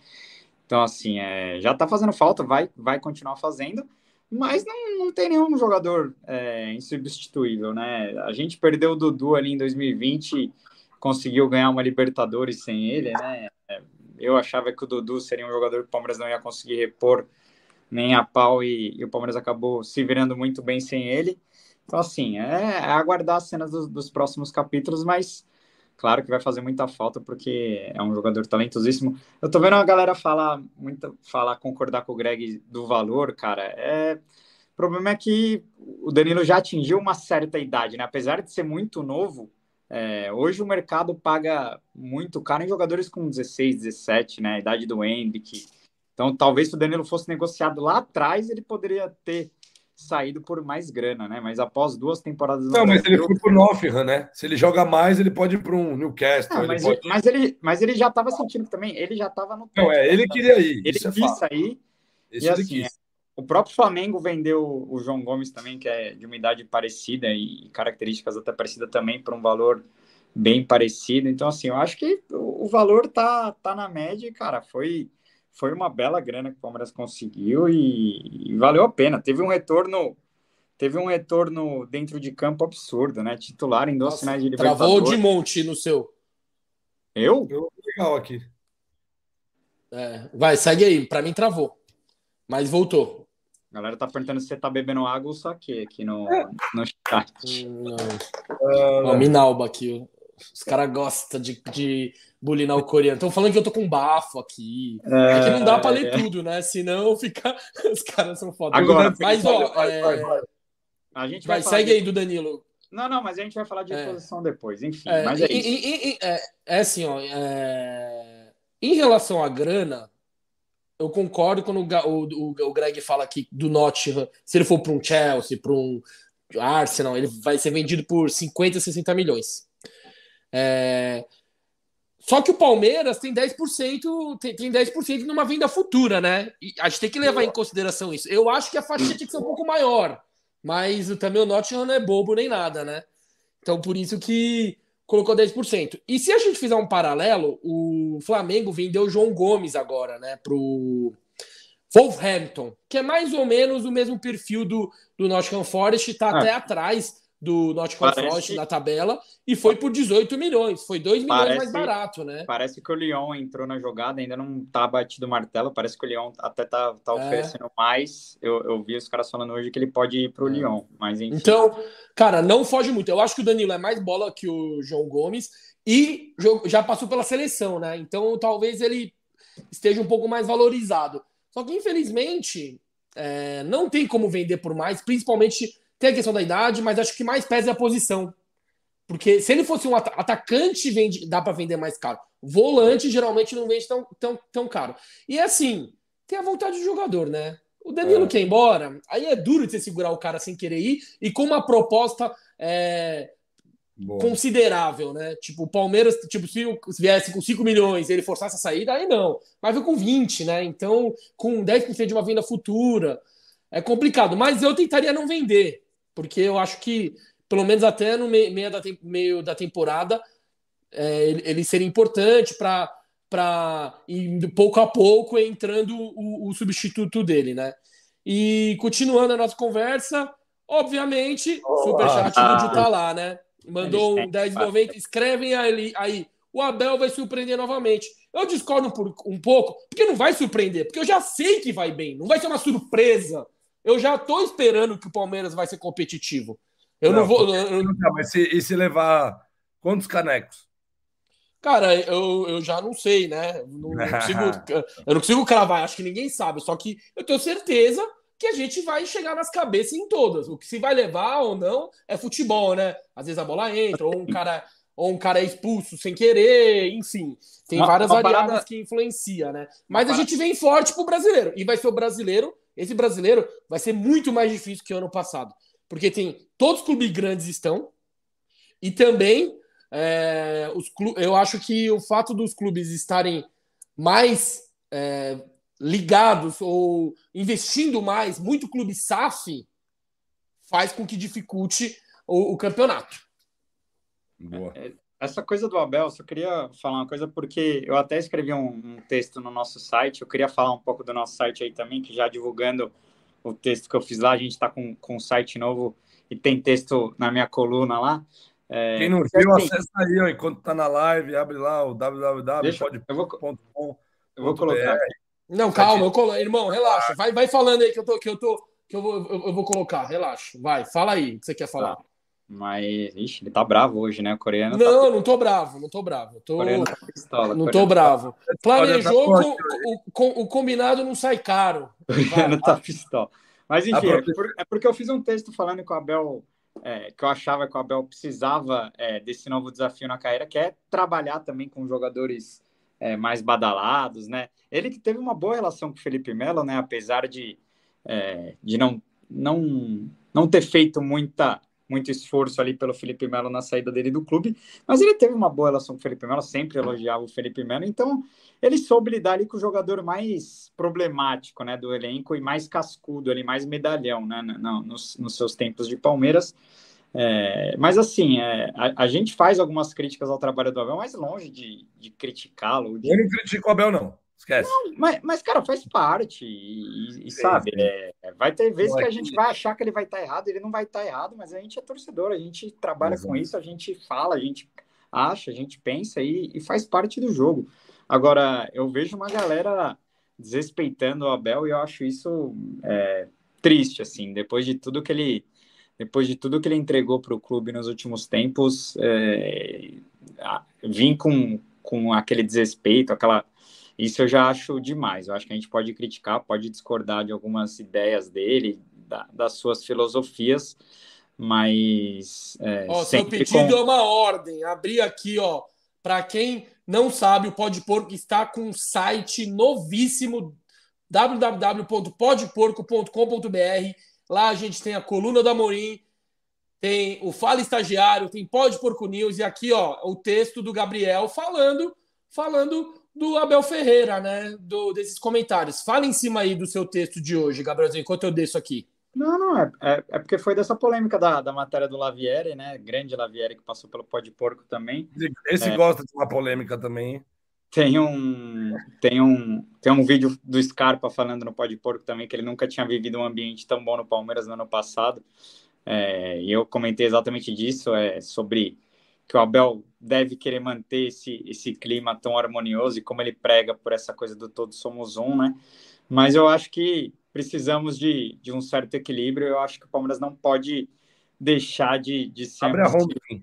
Então, assim, é, já tá fazendo falta, vai, vai continuar fazendo mas não, não tem nenhum jogador é, insubstituível, né? A gente perdeu o Dudu ali em 2020, conseguiu ganhar uma Libertadores sem ele, né? Eu achava que o Dudu seria um jogador que o Palmeiras não ia conseguir repor nem a pau e, e o Palmeiras acabou se virando muito bem sem ele. Então, assim, é, é aguardar as cenas dos, dos próximos capítulos, mas claro que vai fazer muita falta porque é um jogador talentosíssimo. Eu tô vendo a galera falar muito, falar concordar com o Greg do valor, cara. É o problema é que o Danilo já atingiu uma certa idade, né? Apesar de ser muito novo, é, hoje o mercado paga muito caro em jogadores com 16, 17, né? A idade do Hendrick. Então, talvez se o Danilo fosse negociado lá atrás, ele poderia ter saído por mais grana, né? Mas após duas temporadas. Não, mas ele foi pro Nottingham, né? Se ele joga mais, ele pode ir para um Newcastle. Não, mas, ele pode... ele, mas, ele, mas ele já estava sentindo também. Ele já estava no. Não, é, ele queria ir. Ele quis é sair. Esse e assim, quis. o próprio Flamengo vendeu o João Gomes também, que é de uma idade parecida e características até parecidas também, por um valor bem parecido. Então, assim, eu acho que o valor tá, tá na média, cara. Foi, foi uma bela grana que o Palmeiras conseguiu e, e valeu a pena. Teve um retorno teve um retorno dentro de campo absurdo, né? Titular em duas finais de Libertadores. Travou de monte no seu. Eu? Eu legal aqui. É, vai, segue aí. Para mim travou. Mas voltou. A galera tá perguntando se você tá bebendo água ou saque aqui no, no chat. Não. Uh... Minalba aqui. Os caras gostam de, de bulinar o coreano. Estão falando que eu tô com bafo aqui. É, é que não dá pra ler é. tudo, né? Senão fica. Os caras são foda. Agora, mas, ó. Vai, vai, vai. A gente vai, segue de... aí do Danilo. Não, não, mas a gente vai falar de reposição é. depois, enfim. É, mas é, e, e, e, é, é assim, ó. É, em relação à grana, eu concordo quando o, o, o Greg fala aqui do Nottingham, se ele for para um Chelsea, para um Arsenal, ele vai ser vendido por 50, 60 milhões. É... Só que o Palmeiras tem 10%, tem, tem 10% numa venda futura, né? E a gente tem que levar em consideração isso. Eu acho que a faixa tinha que ser um pouco maior, mas também o Nottingham não é bobo nem nada, né? Então por isso que colocou 10%. E se a gente fizer um paralelo, o Flamengo vendeu o João Gomes agora, né, pro Wolverhampton, que é mais ou menos o mesmo perfil do, do Nottingham Forest, está ah. até atrás do Nottingham Parece... Forest na tabela e foi por 18 milhões, foi 2 milhões parece, mais barato, né? Parece que o Lyon entrou na jogada, ainda não tá batido o martelo, parece que o Lyon até tá, tá é. oferecendo mais. Eu, eu vi os caras falando hoje que ele pode ir pro é. Lyon, mas enfim. Então, cara, não foge muito. Eu acho que o Danilo é mais bola que o João Gomes e já passou pela seleção, né? Então, talvez ele esteja um pouco mais valorizado. Só que, infelizmente, é, não tem como vender por mais, principalmente tem a questão da idade, mas acho que mais pesa é a posição. Porque se ele fosse um atacante, vende, dá para vender mais caro. Volante geralmente não vende tão, tão, tão caro. E assim, tem a vontade do jogador, né? O Danilo é. quer ir embora, aí é duro de você segurar o cara sem querer ir e com uma proposta é, considerável, né? Tipo, o Palmeiras, tipo, se viesse com 5 milhões ele forçasse a saída, aí não. Mas veio com 20, né? Então, com 10% de uma venda futura, é complicado. Mas eu tentaria não vender, porque eu acho que pelo menos até no meio da, meio da temporada, é, ele, ele seria importante para para pouco a pouco entrando o, o, substituto dele, né? E continuando a nossa conversa, obviamente, oh, superchat ah, do tá lá, né? Mandou um 10,90, escrevem aí, aí, o Abel vai surpreender novamente. Eu discordo por, um pouco, porque não vai surpreender, porque eu já sei que vai bem, não vai ser uma surpresa. Eu já tô esperando que o Palmeiras vai ser competitivo. Eu não, não vou. Eu... Não, mas se, e se levar quantos canecos? Cara, eu, eu já não sei, né? Não, não consigo, eu não consigo cravar, acho que ninguém sabe. Só que eu tenho certeza que a gente vai chegar nas cabeças em todas. O que se vai levar ou não é futebol, né? Às vezes a bola entra, ou um cara, ou um cara é expulso sem querer, enfim. Tem uma, várias uma variáveis parada... que influencia, né? Mas a gente vem forte pro brasileiro. E vai ser o brasileiro. Esse brasileiro vai ser muito mais difícil que o ano passado porque tem todos os clubes grandes estão e também é, os clubes, eu acho que o fato dos clubes estarem mais é, ligados ou investindo mais, muito clube SAF, faz com que dificulte o, o campeonato. Boa. É, essa coisa do Abel, só queria falar uma coisa, porque eu até escrevi um, um, texto no nosso site, eu queria falar um pouco do nosso site aí também, que já divulgando o texto que eu fiz lá. A gente está com, com um site novo e tem texto na minha coluna lá. É, Quem não viu, assim, acessa aí, ó, enquanto tá na live, abre lá o www.pod.com. Eu vou colocar. Não, calma, eu colo... irmão, relaxa. Vai, vai falando aí que eu tô, que eu tô, que eu vou, eu, eu vou colocar. Relaxa, vai, fala aí o que você quer falar. Tá. Mas, ixi, ele tá bravo hoje, né? O coreano. Tá não, tá... não tô bravo, não tô bravo. Tô... Tá pistola, não tô bravo. Tá... Planejou, com, o, com, o, combinado não sai caro. O coreano tá pistola. Mas, enfim, é, por, é, porque eu fiz um texto falando que o Abel. É, que eu achava que o Abel precisava é, desse novo desafio na carreira, que é trabalhar também com jogadores é, mais badalados, né? Ele que teve uma boa relação com o Felipe Melo, né? Apesar de, é, de não, não, não ter feito muita muito esforço ali pelo Felipe Melo na saída dele do clube, mas ele teve uma boa relação com o Felipe Melo, sempre elogiava o Felipe Melo, então ele soube lidar ali com o jogador mais problemático, né, do elenco e mais cascudo ali, mais medalhão, né, no, nos, nos seus tempos de Palmeiras. É, mas assim, é, a, a, gente faz algumas críticas ao trabalho do Abel, mas longe de, de criticá-lo. De... Eu não critico o Abel, não. Esquece. Não, mas, mas, cara, faz parte. E, e sabe, é, vai ter vezes que a gente vai achar que ele vai estar tá errado, ele não vai estar tá errado, mas a gente é torcedor, a gente trabalha Exato. com isso, a gente fala, a gente acha, a gente pensa e, e faz parte do jogo. Agora, eu vejo uma galera desrespeitando o Abel e eu acho isso é, triste, assim, depois de tudo que ele depois de tudo que ele entregou para o clube nos últimos tempos, é, vir com, com aquele desrespeito, aquela isso eu já acho demais. Eu acho que a gente pode criticar, pode discordar de algumas ideias dele, da, das suas filosofias, mas. É, ó, seu pedido com... é uma ordem. Abri aqui, ó. Para quem não sabe, o Pode Porco está com um site novíssimo www.podporco.com.br. Lá a gente tem a coluna do Amorim, tem o Fala Estagiário, tem Pode Porco News e aqui, ó, o texto do Gabriel falando, falando do Abel Ferreira, né? Do, desses comentários. Fala em cima aí do seu texto de hoje, Gabrielzinho, enquanto eu desço aqui. Não, não, é, é, é, porque foi dessa polêmica da, da matéria do Lavieri, né? Grande Lavieri que passou pelo pó de porco também. Esse é, gosta de uma polêmica também. Tem um, tem um, tem um vídeo do Scarpa falando no pó de porco também que ele nunca tinha vivido um ambiente tão bom no Palmeiras no ano passado. É, e eu comentei exatamente disso, é, sobre que o Abel deve querer manter esse, esse clima tão harmonioso e como ele prega por essa coisa do todos somos um, né? Mas eu acho que precisamos de, de um certo equilíbrio. Eu acho que o Palmeiras não pode deixar de, de ser Abre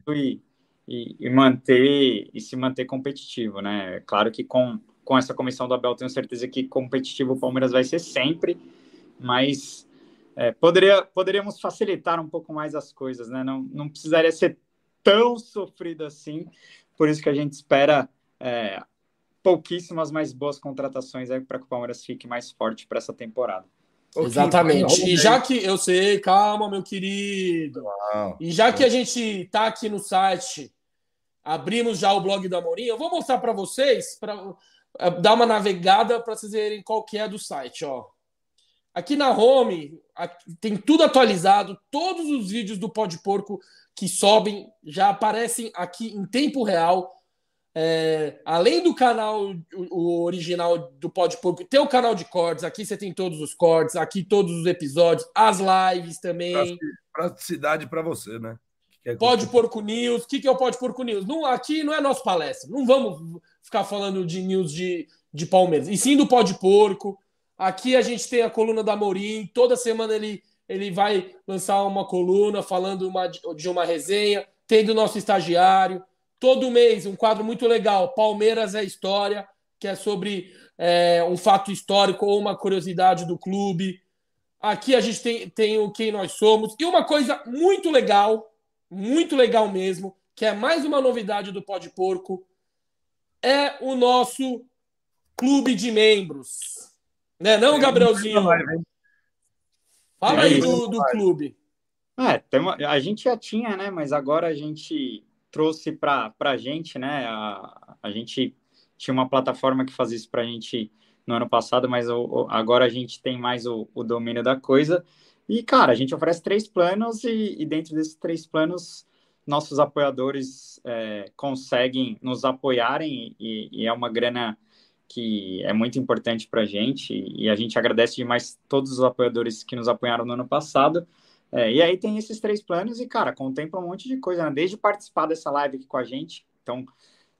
e, e, e, manter e se manter competitivo, né? Claro que com, com essa comissão do Abel tenho certeza que competitivo o Palmeiras vai ser sempre, mas é, poderia, poderíamos facilitar um pouco mais as coisas, né? Não, não precisaria ser tão sofrido assim. Por isso que a gente espera é, pouquíssimas mais boas contratações para que o Palmeiras fique mais forte para essa temporada. Exatamente. E já que eu sei, calma, meu querido. E já que a gente está aqui no site, abrimos já o blog da Amorim, eu vou mostrar para vocês, para é, dar uma navegada para vocês verem qual que é do site, ó. Aqui na home tem tudo atualizado, todos os vídeos do Pó de Porco que sobem já aparecem aqui em tempo real. É, além do canal o, original do Pod Porco, tem o canal de cortes. Aqui você tem todos os cortes, aqui todos os episódios, as lives também. Praticidade para você, né? Que é Pode Porco News. O que, que é o Pode Porco News? Não, aqui não é nosso palestra. Não vamos ficar falando de news de, de Palmeiras. E sim do Pode Porco. Aqui a gente tem a coluna da Morim, toda semana ele, ele vai lançar uma coluna falando uma, de uma resenha, tem do nosso estagiário. Todo mês, um quadro muito legal, Palmeiras é História, que é sobre é, um fato histórico ou uma curiosidade do clube. Aqui a gente tem, tem o Quem Nós Somos. E uma coisa muito legal, muito legal mesmo, que é mais uma novidade do Pó de Porco, é o nosso clube de membros. Né, não, Gabrielzinho? Fala aí do, do clube. É, a gente já tinha, né? Mas agora a gente trouxe para a gente, né? A, a gente tinha uma plataforma que fazia isso para a gente no ano passado, mas o, agora a gente tem mais o, o, domínio da coisa. E, cara, a gente oferece três planos e, e dentro desses três planos, nossos apoiadores é, conseguem nos apoiarem e, e, é uma grana que é muito importante para a gente e a gente agradece demais todos os apoiadores que nos apoiaram no ano passado. É, e aí tem esses três planos e, cara, contempla um monte de coisa, né? desde participar dessa live aqui com a gente. Então,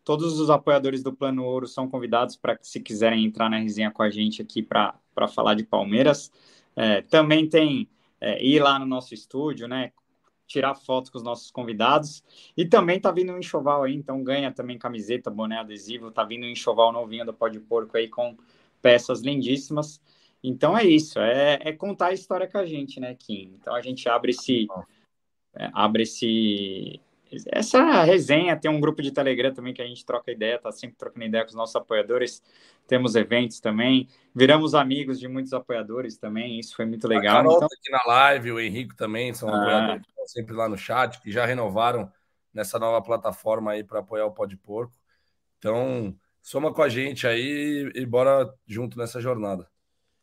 todos os apoiadores do Plano Ouro são convidados para que, se quiserem entrar na resenha com a gente aqui para falar de Palmeiras. É, também tem é, ir lá no nosso estúdio, né? Tirar fotos com os nossos convidados. E também tá vindo um enxoval aí, então ganha também camiseta, boné, adesivo. Tá vindo um enxoval novinho do Pó de Porco aí com peças lindíssimas. Então é isso, é, é contar a história com a gente, né, Kim? Então a gente abre esse. É, abre esse. Essa resenha, tem um grupo de Telegram também que a gente troca ideia, tá sempre trocando ideia com os nossos apoiadores. Temos eventos também, viramos amigos de muitos apoiadores também, isso foi muito legal. A Carol então... tá aqui na live, o Henrique também são ah, apoiadores estão sempre lá no chat, que já renovaram nessa nova plataforma aí para apoiar o Pó de Porco. Então, soma com a gente aí e bora junto nessa jornada.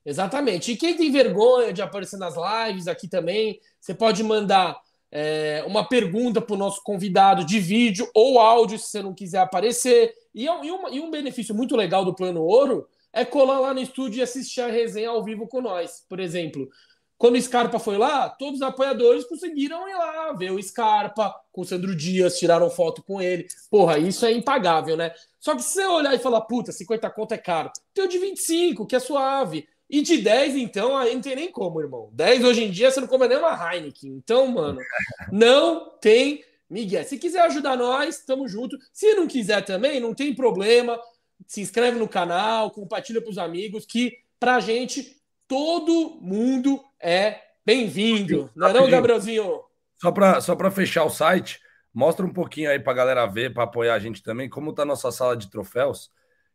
Exatamente. E quem tem vergonha de aparecer nas lives aqui também, você pode mandar é, uma pergunta para o nosso convidado de vídeo ou áudio, se você não quiser aparecer. E, é e, uma, e um benefício muito legal do Plano Ouro é colar lá no estúdio e assistir a resenha ao vivo com nós. Por exemplo, quando o Scarpa foi lá, todos os apoiadores conseguiram ir lá ver o Scarpa com o Sandro Dias, tiraram foto com ele. Porra, isso é impagável, né? Só que se você olhar e falar, puta, 50 conto é caro, tem o de 25, que é suave. E de 10, então, aí não tem nem como, irmão. 10 hoje em dia você não come nem uma Heineken. Então, mano, não tem Miguel. Se quiser ajudar nós, tamo junto. Se não quiser também, não tem problema. Se inscreve no canal, compartilha para os amigos, que pra gente todo mundo é bem-vindo. Não é não, Gabrielzinho? Só para só fechar o site, mostra um pouquinho aí para a galera ver, para apoiar a gente também, como tá a nossa sala de troféus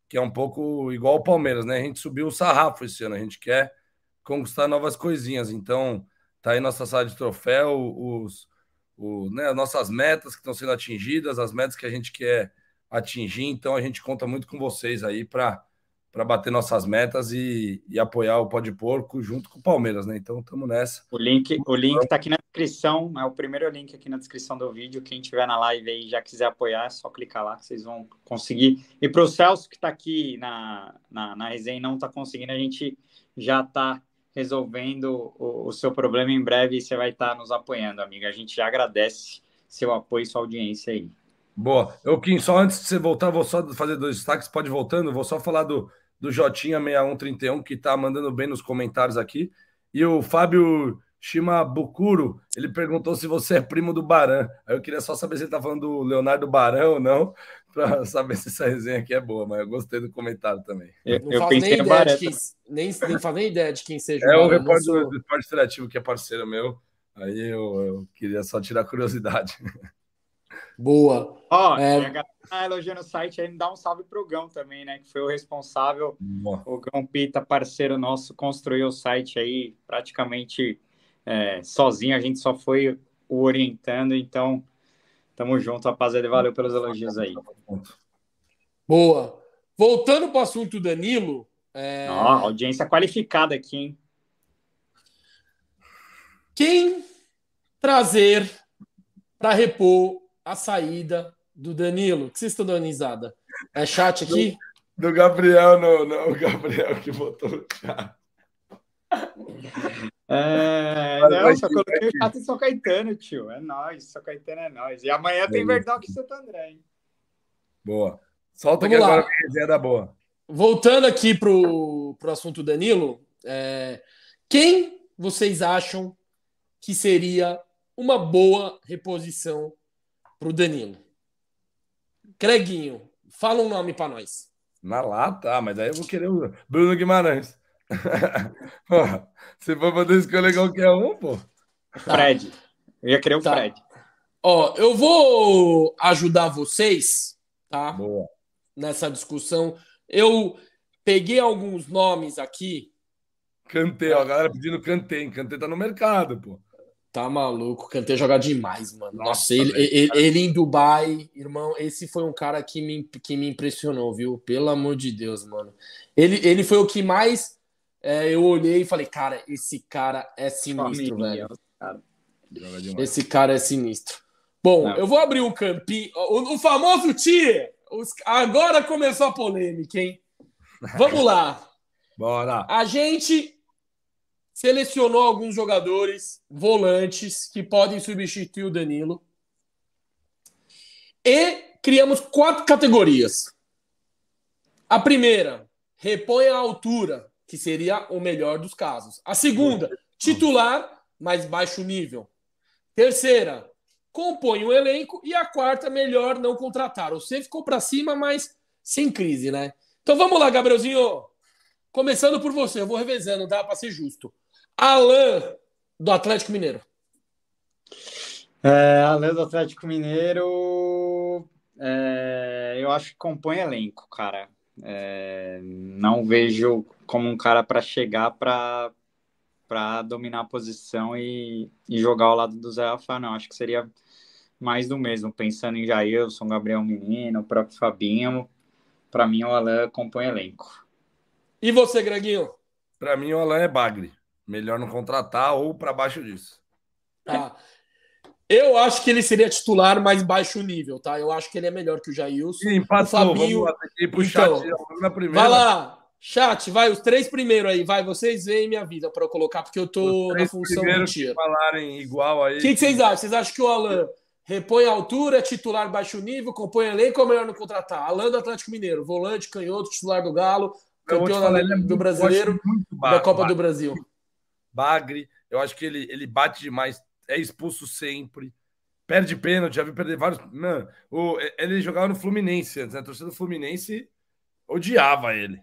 que é um pouco igual o Palmeiras, né? A gente subiu o sarrafo esse ano, a gente quer conquistar novas coisinhas. Então, tá aí nossa sala de troféu, os, né, as nossas metas que estão sendo atingidas, as metas que a gente quer atingir. Então, a gente conta muito com vocês aí para para bater nossas metas e, e apoiar o Pó de Porco junto com o Palmeiras, né? Então estamos nessa. O link, o link tá aqui na descrição, é o primeiro link aqui na descrição do vídeo. Quem tiver na live aí já quiser apoiar, é só clicar lá que vocês vão conseguir. E para o Celso que está aqui na, na, na resenha e não está conseguindo, a gente já está resolvendo o, o, seu problema em breve e você vai estar tá nos apoiando, amiga. A gente já agradece seu apoio e sua audiência aí. Boa. Eu, Kim, só antes de você voltar, vou só fazer dois destaques. Pode voltando, vou só falar do, do Jotinha6131, que está mandando bem nos comentários aqui. E o Fábio Shimabukuro, ele perguntou se você é primo do Baran. Aí eu queria só saber se ele está falando do Leonardo Baran ou não, para saber se essa resenha aqui é boa, mas eu gostei do comentário também. Eu, não eu faço nem ideia, de quem, nem, nem faço nem ideia de quem seja. É o, o repórter sou... do Esporte Interativo, que é parceiro meu. Aí eu, eu queria só tirar curiosidade. Boa. Ó, é... a galera tá elogiando o site aí, dá um salve pro Gão também, né? Que foi o responsável. Boa. O Gão Pita, parceiro nosso, construiu o site aí praticamente é, sozinho. A gente só foi o orientando, então tamo junto, rapaziada. Valeu pelos elogios aí. Boa. Voltando para o assunto Danilo. É... Ó, audiência qualificada aqui, hein? Quem trazer para repor a saída do Danilo. que vocês estão dando risada? É chat aqui? Do, do Gabriel, não, não. O Gabriel que botou o chat. É, não, só coloquei o chat em São Caetano, tio. É nóis, São Caetano é nóis. E amanhã tem Verdoc e Santo André, hein? Boa. Solta Vamos aqui lá. agora a resenha da boa. Voltando aqui pro, pro assunto Danilo, é, quem vocês acham que seria uma boa reposição para o Danilo. Creguinho, fala um nome para nós. Na lata? Ah, mas daí eu vou querer o Bruno Guimarães. se for poder escolher qualquer um, pô. Fred. Eu ia querer o tá. Fred. Ó, eu vou ajudar vocês, tá? Boa. Nessa discussão. Eu peguei alguns nomes aqui. Cantei, ó, a galera pedindo Cantei. Cantei tá no mercado, pô. Tá maluco, Kanté joga demais, mano. Nossa, Nossa ele, ele, ele, em Dubai, irmão, esse foi um cara que me, que me impressionou, viu? Pelo amor de Deus, mano. Ele, ele foi o que mais é, eu olhei e falei, cara, esse cara é sinistro, Família, velho. Cara. Esse cara é sinistro. Bom, Não. eu vou abrir o campinho. O, o famoso Tia. Agora começou a polêmica, hein? Vamos lá. Bora. A gente selecionou alguns jogadores volantes que podem substituir o Danilo. E criamos quatro categorias. A primeira, repõe a altura, que seria o melhor dos casos. A segunda, titular, mais baixo nível. Terceira, compõe o elenco. E a quarta, melhor não contratar. Você ficou para cima, mas sem crise, né? Então vamos lá, Gabrielzinho. Começando por você, eu vou revezando, dá para ser justo. Alan, do Atlético Mineiro. É, Alan do Atlético Mineiro, é, eu acho que compõe elenco, cara. É, não vejo como um cara para chegar para para dominar a posição e, e jogar ao lado do Zé Rafael, não. Acho que seria mais do mesmo, pensando em Jailson, Gabriel Menino, o próprio Fabinho. Para mim, o Alan compõe elenco. E você, Greguinho? Para mim, o Alan é bagre. Melhor não contratar ou para baixo disso. Tá. Eu acho que ele seria titular mais baixo nível, tá? Eu acho que ele é melhor que o Jailson. Sim, empatou. O Fabinho... Vamos lá, pro então, chat. Vai lá, Chat, vai, os três primeiros aí, vai, vocês veem minha vida para eu colocar, porque eu tô na função do tiro. falarem igual aí. O que, que, vocês acham? Vocês acham que o Alan repõe a altura, é titular baixo nível, compõe elenco ou é melhor não contratar? Alan do Atlético Mineiro, volante, canhoto, titular do Galo, campeão falar, é do brasileiro, da Copa bagre, do Brasil. Bagre, eu acho que ele, ele bate demais, é expulso sempre. Perde pênalti, já vi perder vários. Mano, o, ele jogava no Fluminense antes, né? A torcida do Fluminense odiava ele.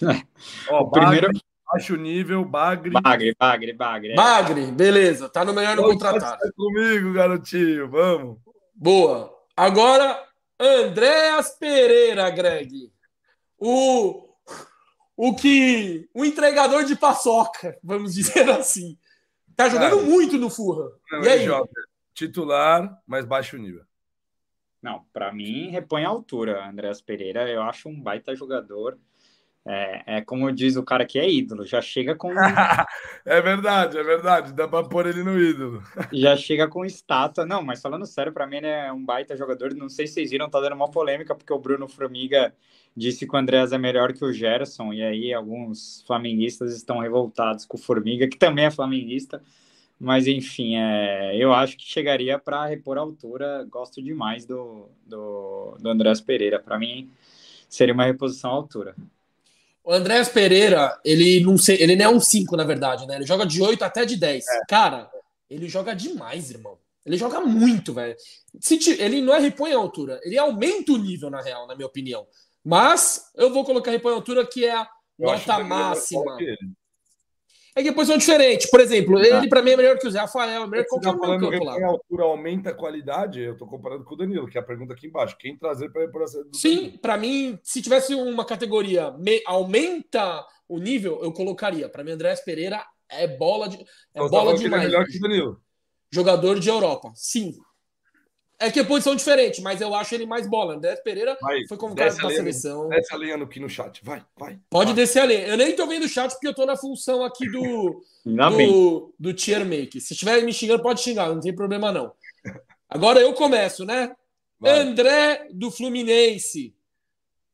Ó, primeiro baixo nível, Bagre. Bagre, Bagre, Bagre. É. Bagre, beleza. Tá no melhor no contratado. comigo, garotinho. Vamos. Boa. Agora, Andréas Pereira, Greg. O, o que. O entregador de paçoca, vamos dizer assim. Tá jogando Cara, muito no Furra. Não, e aí? Joga. Titular, mas baixo nível. Não, para mim, repõe a altura. Andréas Pereira, eu acho um baita jogador. É, é, como diz o cara que é ídolo, já chega com. é verdade, é verdade, dá para pôr ele no ídolo. já chega com estátua. Não, mas falando sério, para mim ele é um baita jogador. Não sei se vocês viram, tá dando uma polêmica, porque o Bruno Formiga disse que o Andréas é melhor que o Gerson, e aí alguns flamenguistas estão revoltados com o Formiga, que também é flamenguista. Mas enfim, é, eu acho que chegaria para repor a altura. Gosto demais do, do, do Andréas Pereira. Para mim, seria uma reposição à altura. O Andréas Pereira, ele não sei, ele não é um 5, na verdade, né? Ele joga de 8 até de 10. É. Cara, ele joga demais, irmão. Ele joga muito, velho. Ele não é repõe a altura, ele aumenta o nível, na real, na minha opinião. Mas eu vou colocar repõe a altura, que é a eu nota máxima. É que depois são diferentes. Por exemplo, tá. ele para mim é melhor que o Zé Rafael, é melhor que qualquer tá falando que a altura aumenta a qualidade, eu tô comparando com o Danilo, que é a pergunta aqui embaixo. Quem trazer para por essa Sim, para mim, se tivesse uma categoria me, aumenta o nível, eu colocaria. Para mim, Andrés Pereira é bola de é então, bola demais. É melhor que o Danilo. Jogador de Europa. Sim, é que é posição diferente, mas eu acho ele mais bola. André Pereira vai, foi convocado para a seleção. Desce a lenha aqui no chat, vai, vai. Pode vai. descer a lenha. Eu nem tô vendo o chat porque eu tô na função aqui do, do, do tier make. Se estiver me xingando, pode xingar, não tem problema não. Agora eu começo, né? Vai. André do Fluminense.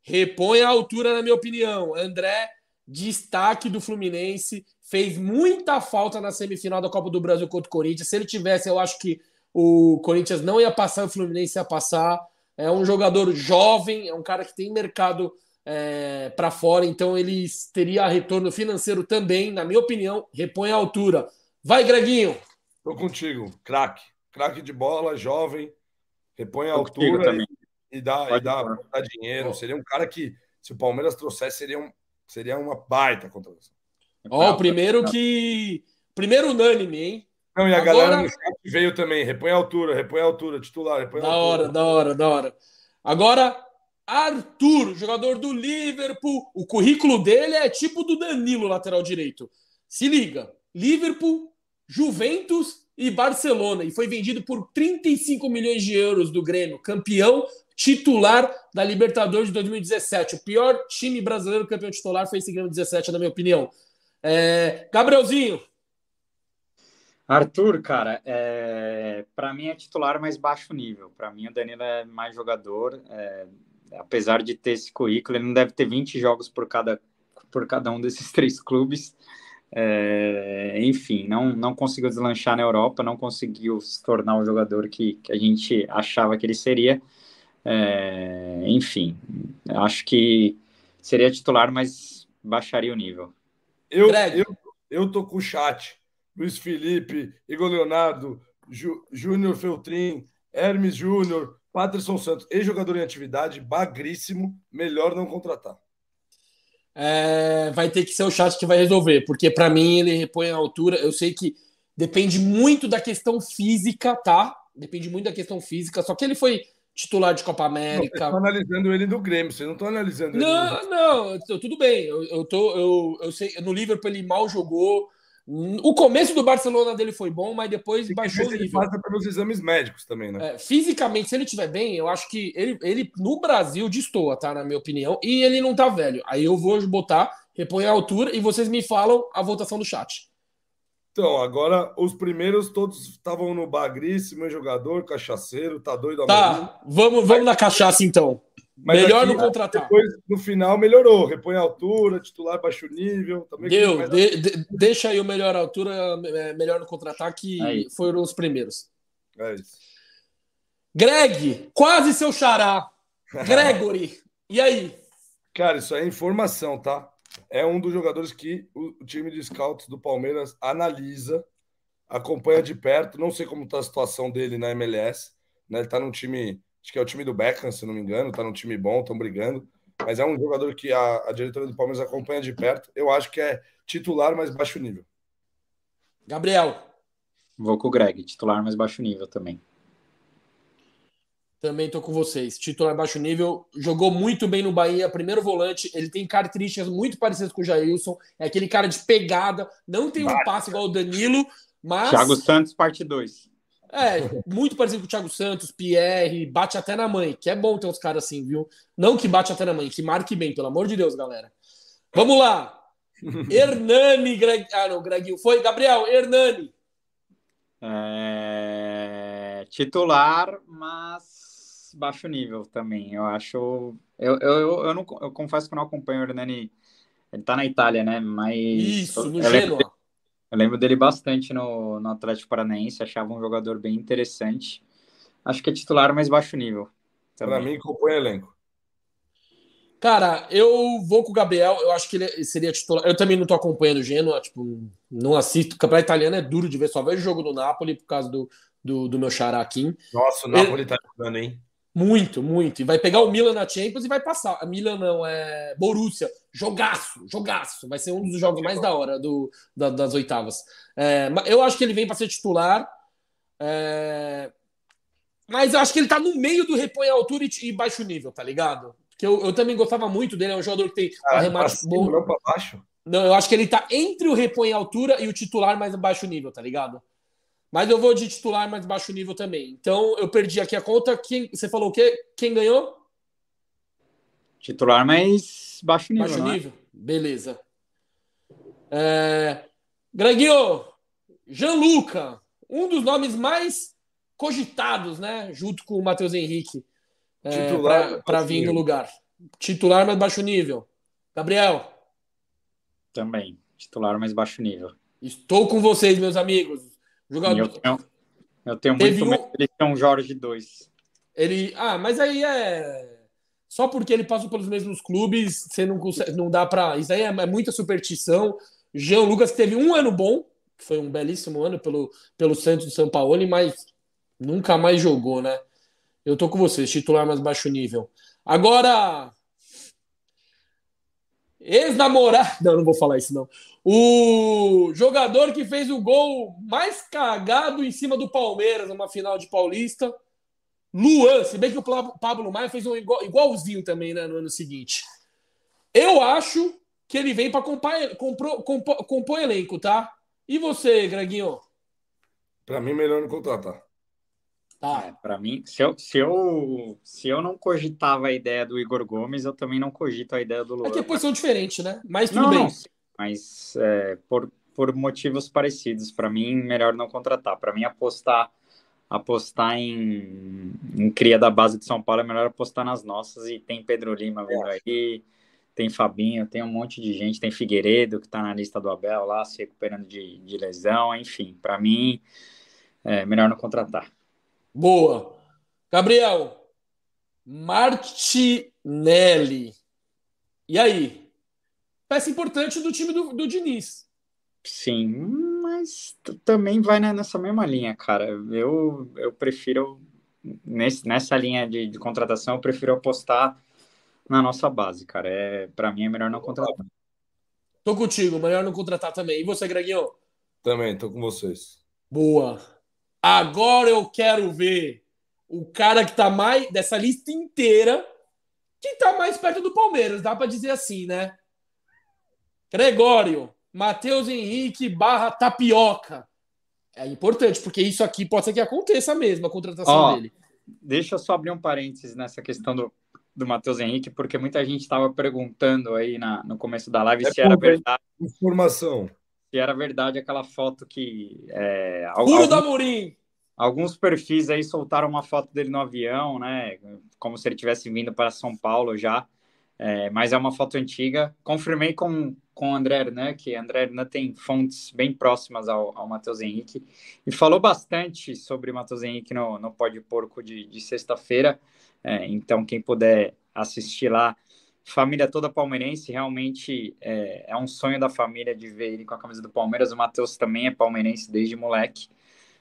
Repõe a altura, na minha opinião. André, destaque do Fluminense. Fez muita falta na semifinal da Copa do Brasil contra o Corinthians. Se ele tivesse, eu acho que o Corinthians não ia passar, o Fluminense ia passar. É um jogador jovem, é um cara que tem mercado é, para fora, então ele teria retorno financeiro também, na minha opinião, repõe a altura. Vai, Greguinho! Tô contigo, craque. Craque de bola, jovem, repõe a Tô altura e, e, dá, e dá, dá, dinheiro. Seria um cara que, se o Palmeiras trouxesse, seria, um, seria uma baita contratação. Ó, o primeiro que. Primeiro unânime, hein? Não, e a Agora... galera no chat veio também. Repõe a altura, repõe a altura, titular, repõe a da altura. hora, da hora, da hora. Agora, Arthur, jogador do Liverpool. O currículo dele é tipo do Danilo, lateral direito. Se liga: Liverpool, Juventus e Barcelona. E foi vendido por 35 milhões de euros do Grêmio. Campeão titular da Libertadores de 2017. O pior time brasileiro campeão titular foi esse Grêmio 17, na minha opinião. É... Gabrielzinho, Arthur, cara, é... para mim é titular mais baixo nível. Para mim, o Danilo é mais jogador. É... Apesar de ter esse currículo, ele não deve ter 20 jogos por cada, por cada um desses três clubes. É... Enfim, não, não conseguiu deslanchar na Europa, não conseguiu se tornar o jogador que, que a gente achava que ele seria. É... Enfim, acho que seria titular, mas baixaria o nível. Eu, eu, eu tô com o chat. Luiz Felipe, Igor Leonardo, Júnior Feltrin, Hermes Júnior, Patterson Santos, ex-jogador em atividade, bagríssimo, melhor não contratar. É, vai ter que ser o chat que vai resolver, porque para mim ele repõe a altura. Eu sei que depende muito da questão física, tá? Depende muito da questão física, só que ele foi titular de Copa América. Não, analisando ele do Grêmio, vocês não estão analisando ele. Não, não, tudo bem. Eu, eu, tô, eu, eu sei, no Liverpool ele mal jogou, O começo do Barcelona dele foi bom, mas depois E baixou o ele nível. passa pelos exames médicos também, né? É, fisicamente, se ele estiver bem, eu acho que ele, ele no Brasil destoa, tá? Na minha opinião. E ele não tá velho. Aí eu vou botar, repõe a altura e vocês me falam a votação do chat. Então, agora os primeiros todos estavam no bagríssimo jogador, cachaceiro, tá doido amarelo. Tá, vamos, vamos na cachaça então. Mas Melhor aqui, não contratar. Depois, no final, melhorou. Repõe a altura, titular baixo nível. Também Deu, de- de- deixa aí o melhor altura, é, melhor no contra-ataque, Aí. foram os primeiros. É isso. Greg, quase seu xará. Gregory, e aí? Cara, isso aí é informação, tá? É um dos jogadores que o o time de scouts do Palmeiras analisa, acompanha de perto. Não sei como tá a situação dele na MLS. Né? Ele tá num time, acho que é o time do Beckham, se não me engano, tá num time bom, estão brigando. Mas é um jogador que a, a diretoria do Palmeiras acompanha de perto. Eu acho que é titular, mas baixo nível. Gabriel, Vou com o Greg, titular mais baixo nível também. também tô com vocês. Titular baixo nível, jogou muito bem no Bahia, primeiro volante, ele tem características muito parecidas com o Jailson, é aquele cara de pegada, não tem um passe igual o Danilo, mas Thiago Santos, parte 2. É muito parecido com o Thiago Santos, Pierre, bate até na mãe, que é bom ter uns caras assim, viu? Não que bate até na mãe, que marque bem, pelo amor de Deus, galera. Vamos lá. Hernani, Greg... Ah, não, Greginho. Foi, Gabriel, Hernani. É, Titular, mas baixo nível também. Eu acho. Eu, eu, eu, não, eu confesso que não acompanho o Hernani. Ele tá na Itália, né? Mas. Isso, no lembro, Genoa. Eu lembro dele bastante no, no Atlético Paranaense. Achava um jogador bem interessante. Acho que é titular, mas baixo nível. Para mim, acompanha elenco. Cara, eu vou com o Gabriel. Eu acho que ele seria titular. Eu também não tô acompanhando o Genoa, tipo, não assisto. O campeonato italiano é duro de ver, só vejo o jogo do Napoli por causa do, do, do meu xará aqui. Nossa, o Napoli tá jogando, hein? Muito, muito. E vai pegar o Milan na Champions e vai passar. A Milan não, é Borussia. Jogaço, jogaço. Vai ser um dos jogos mais da hora do, da- das oitavas. É, eu acho que ele vem para ser titular. É, mas eu acho que ele tá no meio do repõe a altura e, e baixo nível, tá ligado? Porque eu, eu também gostava muito dele, é um jogador que tem Pra arremate bom. não pra baixo. Não, eu acho que ele tá entre o repõe altura e o titular mais baixo nível, tá ligado? Mas eu vou de titular mais baixo nível também. Então eu perdi aqui a conta. Quem, você falou o quê? Quem ganhou? Titular, mas baixo nível. baixo é? nível? Beleza. É... Greginho, Gianluca, um dos nomes mais cogitados, né? Junto com o Matheus Henrique. Titular, para baixo vir no lugar. Titular, mais baixo nível. Gabriel, Também. Titular, mas baixo nível. estou com vocês, meus amigos. Jogador. eu tenho, eu tenho muito um- medo de ser um Jorge 2. Ele. Ah, mas aí é. Só porque ele passou pelos mesmos clubes, você não consegue, não dá pra. Isso aí é, é muita superstição. Jean Lucas teve um ano bom, que foi um belíssimo ano pelo, pelo Santos do São Paulo, mas nunca mais jogou, né? Eu tô com vocês, titular mais baixo nível. Agora. Ex-namorado. Não, não vou falar isso, não. O jogador que fez o gol mais cagado em cima do Palmeiras numa final de Paulista. Luan, se bem que o Pablo Maia fez um igual- igualzinho também né, no ano seguinte. Eu acho que ele vem para compor, elenco, tá? E você, Greginho? Pra mim, melhor não contratar. Tá. É, para mim, se eu, se, eu, se eu não cogitava a ideia do Igor Gomes, eu também não cogito a ideia do Luan. É que a posição diferente, né? Mas tudo não, bem. não, mas é, por, por motivos parecidos, para mim, melhor não contratar. Para mim, apostar apostar em, em cria da base de São Paulo é melhor apostar nas nossas. E tem Pedro Lima vindo aí, tem Fabinho, tem um monte de gente, tem Figueiredo que está na lista do Abel lá, se recuperando de, de lesão, enfim. Para mim, é melhor não contratar. Boa. Gabriel, Martinelli. E aí? Peça importante do time do, do Diniz. Sim, mas também vai né, nessa mesma linha, cara. Eu, eu prefiro, nesse, nessa linha de, de contratação, eu prefiro apostar na nossa base, cara. É, para mim é melhor não contratar. Tô contigo, melhor não contratar também. E você, Greginho? Também, tô com vocês. Boa. Agora eu quero ver o cara que tá mais dessa lista inteira que tá mais perto do Palmeiras, dá pra dizer assim, né? Gregório, Matheus Henrique barra tapioca. É importante, porque isso aqui pode ser que aconteça mesmo, a contratação Ó, dele. Deixa eu só abrir um parênteses nessa questão do, do Matheus Henrique, porque muita gente estava perguntando aí na, no começo da live é se era verdade. Informação. Se era verdade aquela foto que. É, Puro algum, da Murim! Alguns perfis aí soltaram uma foto dele no avião, né? Como se ele tivesse vindo para São Paulo já. É, mas é uma foto antiga. Confirmei com, com o André Hernan, que André Hernan tem fontes bem próximas ao, ao Matheus Henrique, e falou bastante sobre o Matheus Henrique no, no Pode Porco de, de sexta-feira. É, então, quem puder assistir lá, família toda palmeirense, realmente é, é, um sonho da família de ver ele com a camisa do Palmeiras. O Matheus também é palmeirense desde moleque,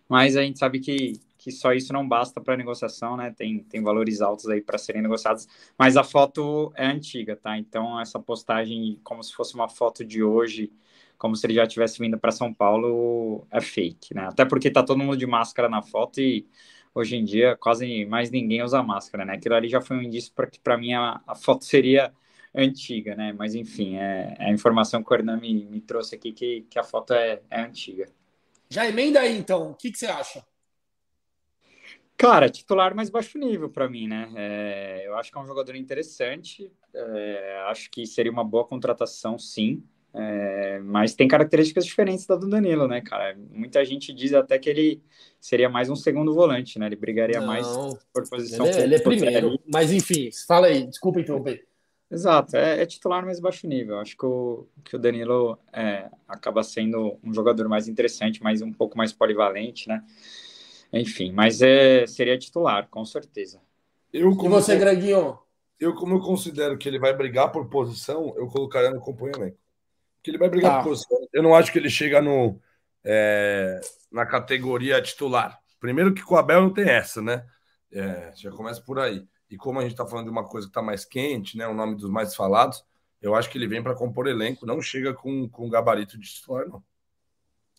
mas a gente sabe que, que só isso não basta para negociação, né? Tem, tem valores altos aí para serem negociados, mas a foto é antiga, tá? Então, essa postagem, como se fosse uma foto de hoje, como se ele já tivesse vindo para São Paulo, é fake, né? Até porque tá todo mundo de máscara na foto e hoje em dia quase mais ninguém usa máscara, né? Aquilo ali já foi um indício para que para mim a, a, foto seria antiga, né? Mas enfim, é, é a informação que o Hernan me, me trouxe aqui que, que a foto é, é antiga. Já emenda aí então, o que, que você acha? Cara, titular mais baixo nível para mim, né? É, eu acho que é um jogador interessante, é, acho que seria uma boa contratação, sim. É, mas tem características diferentes da do Danilo, né, cara? Muita gente diz até que ele seria mais um segundo volante, né? Ele brigaria Não, mais por posição. Ele, é, ele é primeiro, mas enfim, fala aí, desculpa interromper. Exato, é, é, titular mais baixo nível. Acho que o, que o Danilo é, acaba sendo um jogador mais interessante, mais um pouco mais polivalente, né? Enfim, mas é, seria titular, com certeza. Eu, como e você, eu, Greginho? Eu, como eu considero que ele vai brigar por posição, eu colocaria no acompanhamento que ele vai brigar tá. por posição. Eu não acho que ele chega no, é, na categoria titular. Primeiro que com o Abel não tem essa, né? É, já começa por aí. E como a gente está falando de uma coisa que está mais quente, né? O nome dos mais falados, eu acho que ele vem para compor elenco, não chega com, com gabarito de titular, não.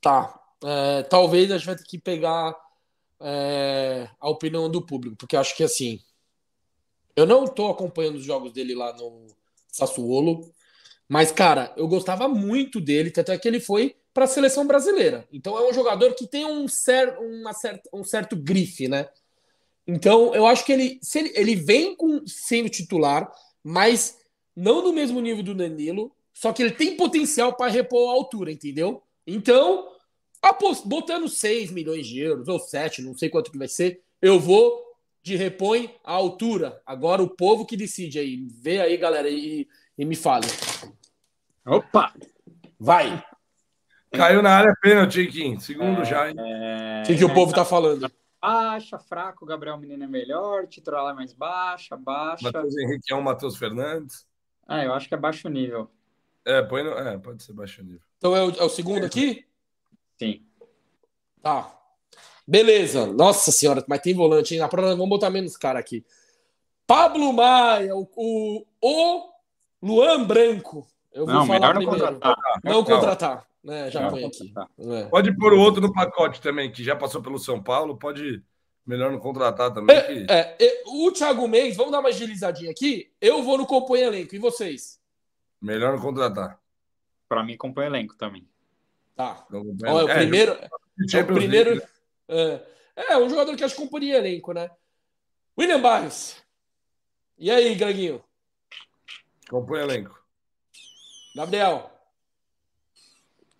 Tá. É, talvez a gente vai ter que pegar é, a opinião do público, porque acho que assim. Eu não estou acompanhando os jogos dele lá no Sassuolo. Mas, cara, eu gostava muito dele, tanto é que ele foi para a seleção brasileira. Então é um jogador que tem um, cer uma certa, um certo grife, né? Então eu acho que ele, se ele, ele vem com, sendo titular, mas não no mesmo nível do Danilo, só que ele tem potencial para repor a altura, entendeu? Então, botando 6 milhões de euros, ou 7, não sei quanto que vai ser, eu vou de repõe a altura. Agora o povo que decide aí. Vê aí, galera, e, e me fale. Opa! Vai! Caiu na área pênalti, Kim. Segundo é, já, hein? É... O que, que o povo tá falando? Baixa, fraco, Gabriel Menino é melhor, titular é mais baixa, baixa. Matheus Henrique é um Matheus Fernandes. Ah, eu acho que é baixo nível. É, põe no... é pode ser baixo nível. Então é o, é o segundo aqui? Sim. Tá. Beleza. Nossa senhora, mas tem volante, hein? Na prova vamos botar menos cara aqui. Pablo Maia, o, o, o Luan Branco. Eu vou não, falar não primeiro. Contratar. Não contratar. É, já põe aqui. É. Pode pôr o outro no pacote também, que já passou pelo São Paulo. Pode melhor não contratar também. É, que... é, é o Thiago Mendes, vamos dar uma agilizadinha aqui. Eu vou no compõe elenco. E vocês? Melhor não contratar. Para mim, compõe elenco também. Tá. Ó, é o primeiro. É, o primeiro. É, é, um jogador que acho que companhia elenco, né? William Barros. E aí, Greginho? Compõe elenco. Gabriel.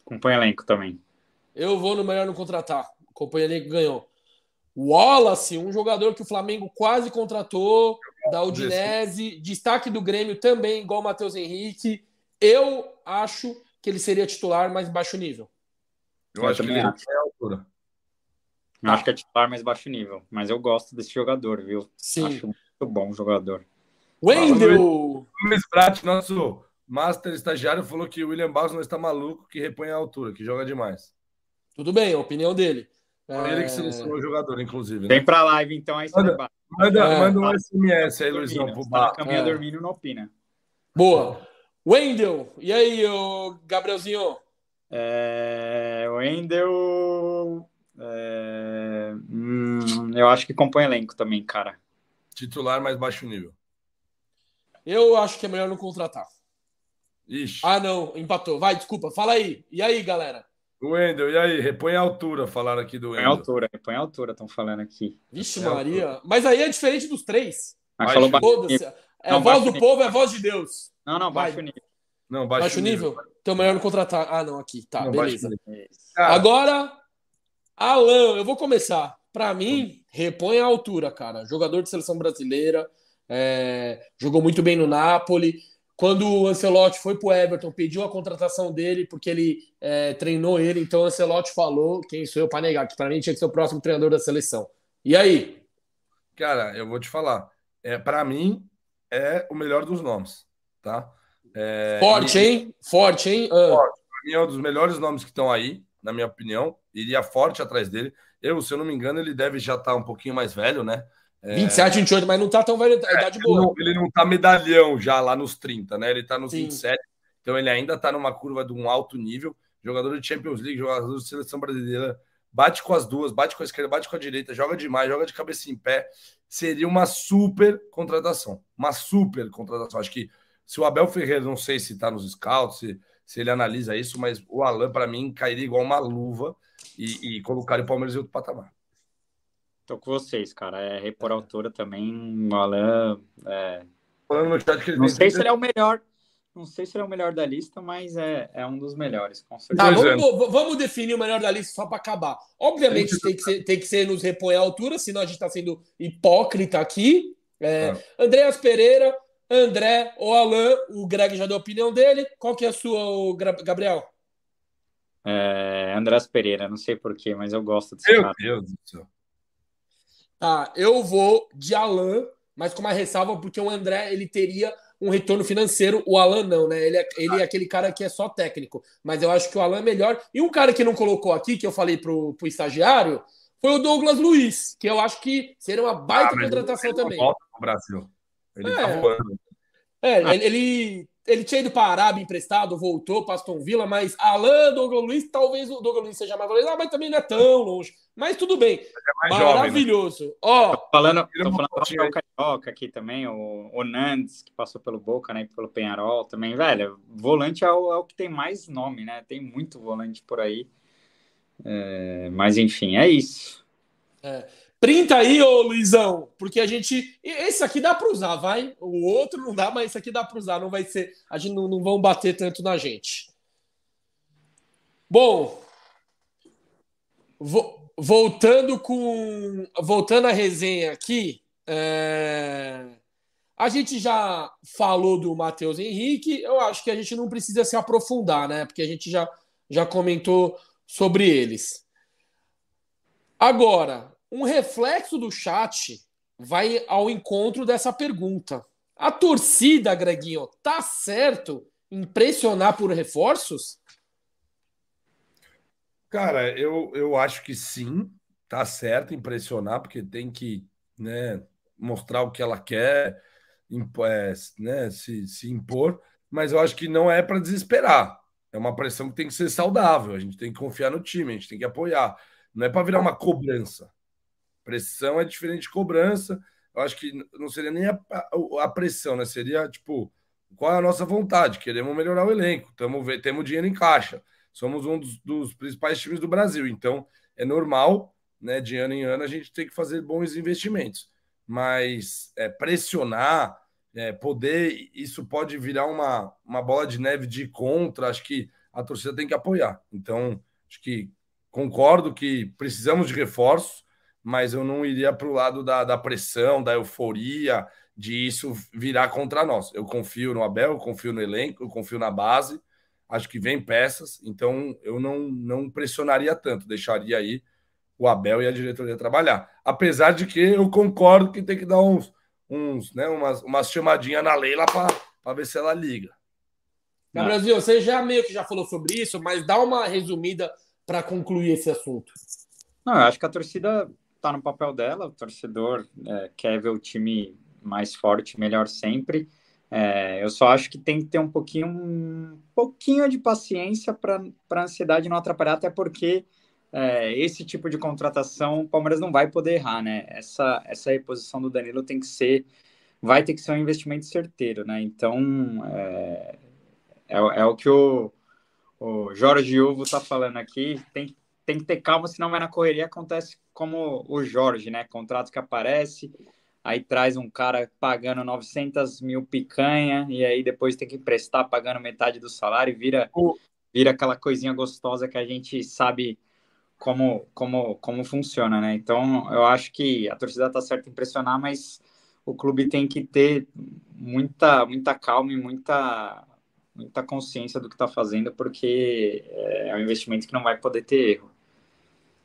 Acompanha elenco também. Eu vou no melhor no contratar. Acompanha elenco ganhou. Wallace, um jogador que o Flamengo quase contratou, da Udinese, destaque do Grêmio também, igual o Matheus Henrique. Eu acho que ele seria titular, mais baixo nível. Eu, eu acho que ele acho. é a altura. Eu acho que é titular mais baixo nível, mas eu gosto desse jogador, viu? Sim. Acho muito bom jogador. Wendel! Luiz Prat, nosso Master estagiário falou que o William Barros não está maluco, que repõe a altura, que joga demais. Tudo bem, a opinião dele. Foi é... ele que selecionou o jogador, inclusive. Né? Vem pra live, então, aí manda, manda, é. manda um SMS aí, Luizão, pro bar. Caminha é. dormindo, não opina. Boa. Wendel, e aí, o Gabrielzinho? É... Wendel... É... Hum, eu acho que compõe elenco também, cara. Titular mais baixo nível. Eu acho que é melhor não contratar. Ixi. Ah, não, empatou. Vai, desculpa. Fala aí. E aí, galera? O Wendel, e aí? Repõe a altura, falaram aqui do Wendel. Repõe a altura, repõe a altura, estão falando aqui. Vixe, Maria. Mas aí é diferente dos três. Mas falou baixo É não, voz do nível. povo, é voz de Deus. Não, não, baixo Vai. nível. Não, baixo, baixo nível. nível. Então melhor não contratar. Ah, não, aqui. Tá, não, beleza. Agora, Alan, eu vou começar. Para mim, repõe a altura, cara. Jogador de seleção brasileira, é, jogou muito bem no Napoli. Quando o Ancelotti foi pro Everton, pediu a contratação dele, porque ele é, treinou ele, então o Ancelotti falou, quem sou eu para negar, que para mim tinha que ser o próximo treinador da seleção. E aí? Cara, eu vou te falar. É, para mim, é o melhor dos nomes, tá? É, Forte, e... hein? Forte, hein? Ah. Forte. Pra mim é um dos melhores nomes que estão aí, na minha opinião. Iria forte atrás dele. Eu, se eu não me engano, ele deve já estar tá um pouquinho mais velho, né? É... 27, 28, mas não tá tão velho, é, idade boa. Ele não, ele não tá medalhão já lá nos 30, né? Ele tá nos Sim. 27, então ele ainda tá numa curva de um alto nível. Jogador de Champions League, jogador de seleção brasileira, bate com as duas, bate com a esquerda, bate com a direita, joga demais, joga de cabeça em pé. Seria uma super contratação. Uma super contratação. Acho que se o Abel Ferreira, não sei se tá nos scouts, se, se ele analisa isso, mas o Alan, para mim, cairia igual uma luva e, e colocaria o Palmeiras em outro patamar. Tô com vocês, cara. É repor a altura também. O Alan. É... Não sei se ele é o melhor. Não sei se ele é o melhor da lista, mas é, é um dos melhores, com certeza. Tá, vamos, vamos definir o melhor da lista só para acabar. Obviamente tem que, ser, tem que ser nos repõe a altura, senão a gente está sendo hipócrita aqui. É, ah. Andréas Pereira, André ou Alan, o Greg já deu a opinião dele. Qual que é a sua, Gabriel? É, Andrés Pereira, não sei porquê, mas eu gosto desse Meu cara. Deus do céu. Tá, eu vou de Alan, mas com uma ressalva, porque o André ele teria um retorno financeiro, o Alan não, né? Ele é, ele é aquele cara que é só técnico. Mas eu acho que o Alan é melhor. E um cara que não colocou aqui, que eu falei pro, pro estagiário, foi o Douglas Luiz, que eu acho que seria uma baita ah, contratação ele também. Volta no Brasil. Ele tá é, tá voando. É, ele, ele tinha ido para a Arábia emprestado, voltou para Aston Villa, mas Alan, Douglas Luiz, talvez o Douglas Luiz seja mais valorizado, mas também não é tão longe. Mas tudo bem. É Maravilhoso. Jovem, né? Ó, tô falando, tô falando do Carioca aqui também, o, o Nandes, que passou pelo Boca, né, pelo Penharol também, velho. Volante é o, é o que tem mais nome, né? Tem muito volante por aí. É, mas enfim, é isso. É. Printa aí, ô Luizão, porque a gente. Esse aqui dá para usar, vai. O outro não dá, mas esse aqui dá para usar. Não vai ser. A gente não, não vão bater tanto na gente. Bom, vo, voltando com. Voltando à resenha aqui. É, a gente já falou do Matheus Henrique. Eu acho que a gente não precisa se aprofundar, né? Porque a gente já, já comentou sobre eles. Agora, um reflexo do chat vai ao encontro dessa pergunta. A torcida, Greguinho, tá certo em pressionar por reforços? Cara, eu, eu acho que sim, tá certo em pressionar, porque tem que né, mostrar o que ela quer, é, né, se, se impor, mas eu acho que não é para desesperar. É uma pressão que tem que ser saudável, a gente tem que confiar no time, a gente tem que apoiar. Não é para virar uma cobrança. Pressão é diferente de cobrança. Eu acho que não seria nem a, a, pressão, né? Seria tipo, qual é a nossa vontade? Queremos melhorar o elenco, tamo, temos dinheiro em caixa. Somos um dos, dos principais times do Brasil, então é normal, né? De ano em ano a gente tem que fazer bons investimentos. Mas é, pressionar, é, poder, isso pode virar uma, uma bola de neve de contra. Acho que a torcida tem que apoiar. Então, acho que concordo que precisamos de reforços mas eu não iria para o lado da, da pressão, da euforia, de isso virar contra nós. Eu confio no Abel, eu confio no elenco, eu confio na base, acho que vem peças, então eu não, não pressionaria tanto, deixaria aí o Abel e a diretoria trabalhar. Apesar de que eu concordo que tem que dar uns, uns né, umas, umas chamadinhas na Leila para ver se ela liga. Na Brasil, você já meio que já falou sobre isso, mas dá uma resumida para concluir esse assunto. Não, eu acho que a torcida tá no papel dela, o torcedor é, quer ver o time mais forte, melhor sempre. É, eu só acho que tem que ter um pouquinho, um pouquinho de paciência para a ansiedade não atrapalhar, até porque é, esse tipo de contratação o Palmeiras não vai poder errar, né? Essa, essa reposição do Danilo tem que ser, vai ter que ser um investimento certeiro, né? Então, é, é, é o que o, o Jorge Uvo tá falando aqui. Tem, tem que ter calma, senão vai na correria. Acontece como o Jorge, né? Contrato que aparece, aí traz um cara pagando 900 mil picanha, e aí depois tem que emprestar pagando metade do salário, e vira, vira aquela coisinha gostosa que a gente sabe como, como, como funciona, né? Então, eu acho que a torcida tá certa em pressionar, mas o clube tem que ter muita, muita calma e muita, muita consciência do que está fazendo, porque é um investimento que não vai poder ter erro.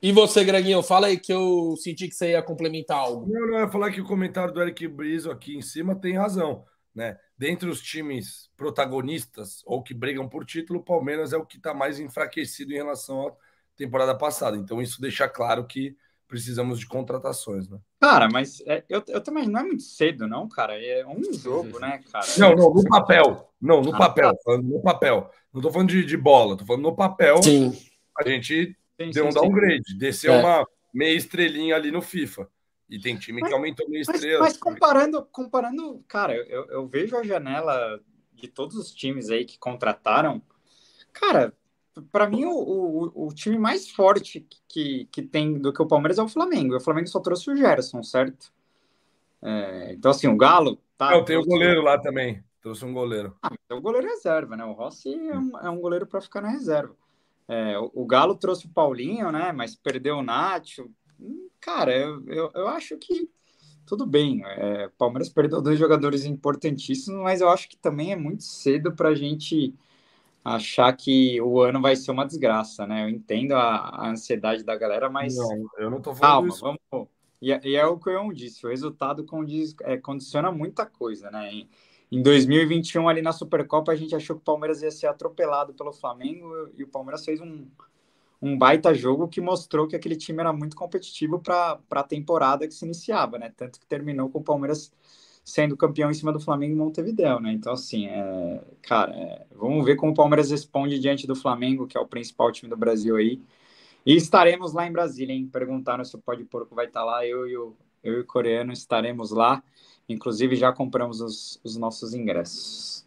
E você, Greginho, fala aí que eu senti que você ia complementar algo. Não, não, eu ia falar que o comentário do Eric Brizo aqui em cima tem razão, né? Dentre os times protagonistas ou que brigam por título, o Palmeiras é o que está mais enfraquecido em relação à temporada passada. Então, isso deixa claro que precisamos de contratações, né? Cara, mas é, eu, eu também não é muito cedo, não, cara. É um jogo, né, cara? Não, não, no papel. Não, no ah, papel. Tá. No papel. Não tô falando de, de bola, tô falando no papel. Sim. A gente sim, deu sim, um downgrade, desceu é. uma meia estrelinha ali no FIFA. E tem time mas, que aumentou meia estrela. Mas, mas comparando, comparando, cara, eu, eu vejo a janela de todos os times aí que contrataram. Cara, para mim, o, o, o, time mais forte que, que tem do que o Palmeiras é o Flamengo. O Flamengo só trouxe o Gerson, certo? É, então, assim, o Galo. Tá, Eu tenho o goleiro lá também. Trouxe um goleiro. Ah, é o goleiro reserva, né? O Rossi é um, é um goleiro para ficar na reserva. É, o, o, Galo trouxe o Paulinho, né? Mas perdeu o Nacho. Hum, cara, eu, eu, eu acho que tudo bem. É, Palmeiras perdeu dois jogadores importantíssimos, mas eu acho que também é muito cedo para a gente achar que o ano vai ser uma desgraça, né? Eu entendo a, a ansiedade da galera, mas. Não, eu não tô falando Calma, isso. vamos. E, é, e, é o que eu disse: o resultado condiz, é, condiciona muita coisa, né? Em, em 2021, ali na Supercopa, a gente achou que o Palmeiras ia ser atropelado pelo Flamengo e o Palmeiras fez um, um baita jogo que mostrou que aquele time era muito competitivo para a temporada que se iniciava, né? Tanto que terminou com o Palmeiras sendo campeão em cima do Flamengo em Montevideo, né? Então, assim, é, cara, é, vamos ver como o Palmeiras responde diante do Flamengo, que é o principal time do Brasil aí. E estaremos lá em Brasília, hein? Perguntaram se o Pode Porco vai estar lá. Eu e o, eu e o coreano estaremos lá. Inclusive, já compramos os, os nossos ingressos.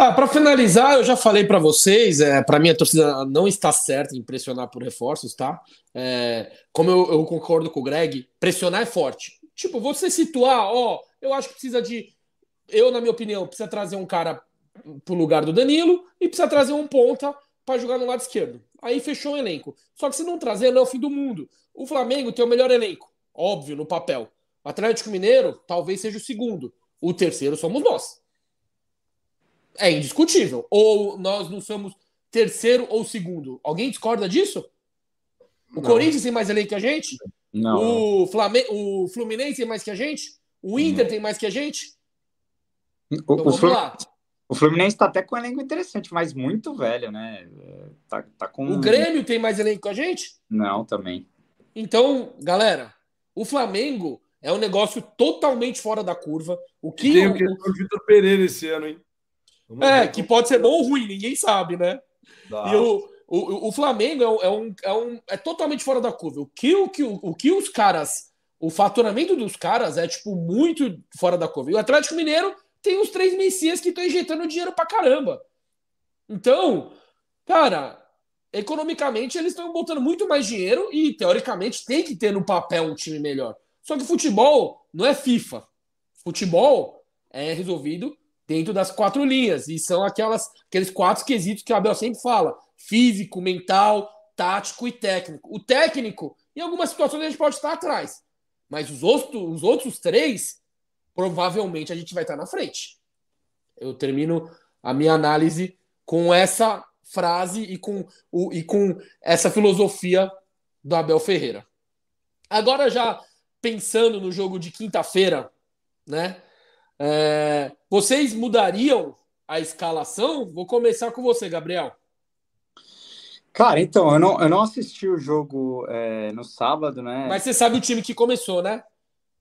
Ah, para finalizar, eu já falei para vocês, é, para mim a torcida não está certa em pressionar por reforços, tá? É, como eu, eu, concordo com o Greg, pressionar é forte. Tipo, você situar, ó, eu acho que precisa de. Eu, na minha opinião, precisa trazer um cara pro lugar do Danilo e precisa trazer um ponta para jogar no lado esquerdo. Aí fechou o elenco. Só que se não trazer, não é o fim do mundo. O Flamengo tem o melhor elenco, óbvio, no papel. O Atlético Mineiro talvez seja o segundo. O terceiro somos nós. É indiscutível. Ou nós não somos terceiro ou segundo. Alguém discorda disso? O não. Corinthians tem mais elenco que a gente? Não. O, Flamengo, o Fluminense tem mais que a gente? O Inter hum. tem mais que a gente? O, então, o, Fluminense, o Fluminense está até com um elenco interessante, mas muito velho, né? Tá, tá com... O Grêmio tem mais elenco que a gente? Não, também. Então, galera, o Flamengo é um negócio totalmente fora da curva. O que tem o, o Vitor Pereira esse ano, hein? Vamos é, ver. que pode ser bom ou ruim, ninguém sabe, né? Dá. E o, o, o Flamengo é, é, um, é, um, é totalmente fora da curva. O que, o, que, o que os caras o faturamento dos caras é, tipo, muito fora da curva. E o Atlético Mineiro tem os três Messias que estão injetando dinheiro pra caramba. Então, cara, economicamente eles estão botando muito mais dinheiro e, teoricamente, tem que ter no papel um time melhor. Só que futebol não é FIFA. Futebol é resolvido dentro das quatro linhas. E são aquelas, aqueles quatro quesitos que o Abel sempre fala: físico, mental, tático e técnico. O técnico, em algumas situações, a gente pode estar atrás. Mas os outros, os outros três, provavelmente a gente vai estar na frente. Eu termino a minha análise com essa frase e com, o, e com essa filosofia do Abel Ferreira. Agora, já pensando no jogo de quinta-feira, né? É, vocês mudariam a escalação? Vou começar com você, Gabriel. Cara, então, eu não, eu não assisti o jogo é, no sábado, né? Mas você sabe o time que começou, né?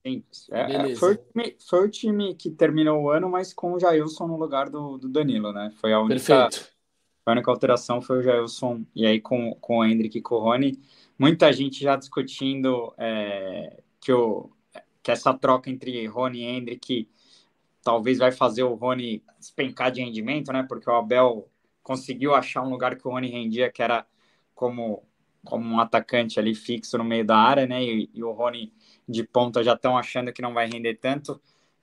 Sim. É, é foi, o time, foi, o time, que terminou o ano, mas com o Jailson no lugar do, do Danilo, né? Foi a única, Perfeito. a única alteração foi o Jailson, e aí com, com o Hendrick e com o Rony. Muita gente já discutindo é, que, o, que essa troca entre Rony e Hendrick talvez vai fazer o Rony despencar de rendimento, né? Porque o Abel conseguiu achar um lugar que o Rony rendia, que era como, como um atacante ali fixo no meio da área, né? E, e o Rony de ponta já estão achando que não vai render tanto,